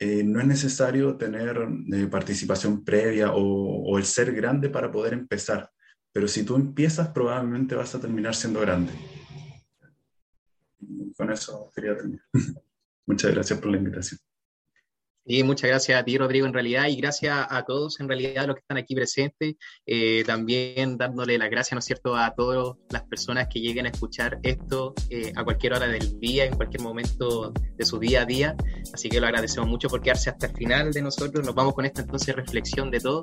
eh, no es necesario tener eh, participación previa o, o, el ser grande para poder empezar, pero si tú empiezas probablemente vas a terminar siendo grande. Con eso quería terminar. Muchas gracias por la invitación. Y muchas gracias a ti, Rodrigo, en realidad, y gracias a todos, en realidad, los que están aquí presentes. Eh, también dándole las gracias, ¿no es cierto?, a todas las personas que lleguen a escuchar esto eh, a cualquier hora del día, en cualquier momento de su día a día. Así que lo agradecemos mucho por quedarse hasta el final de nosotros. Nos vamos con esta entonces reflexión de todo.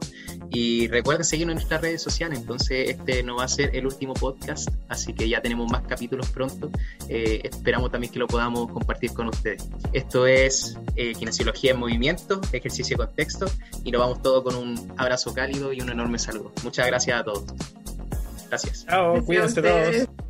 Y recuerden seguirnos en nuestras redes sociales. Entonces, este no va a ser el último podcast, así que ya tenemos más capítulos pronto. Eh, esperamos también que lo podamos compartir con ustedes. Esto es Kinesiología en Movimiento ejercicio de contexto y nos vamos todos con un abrazo cálido y un enorme saludo. Muchas gracias a todos. Gracias. Chao, cuídense todos.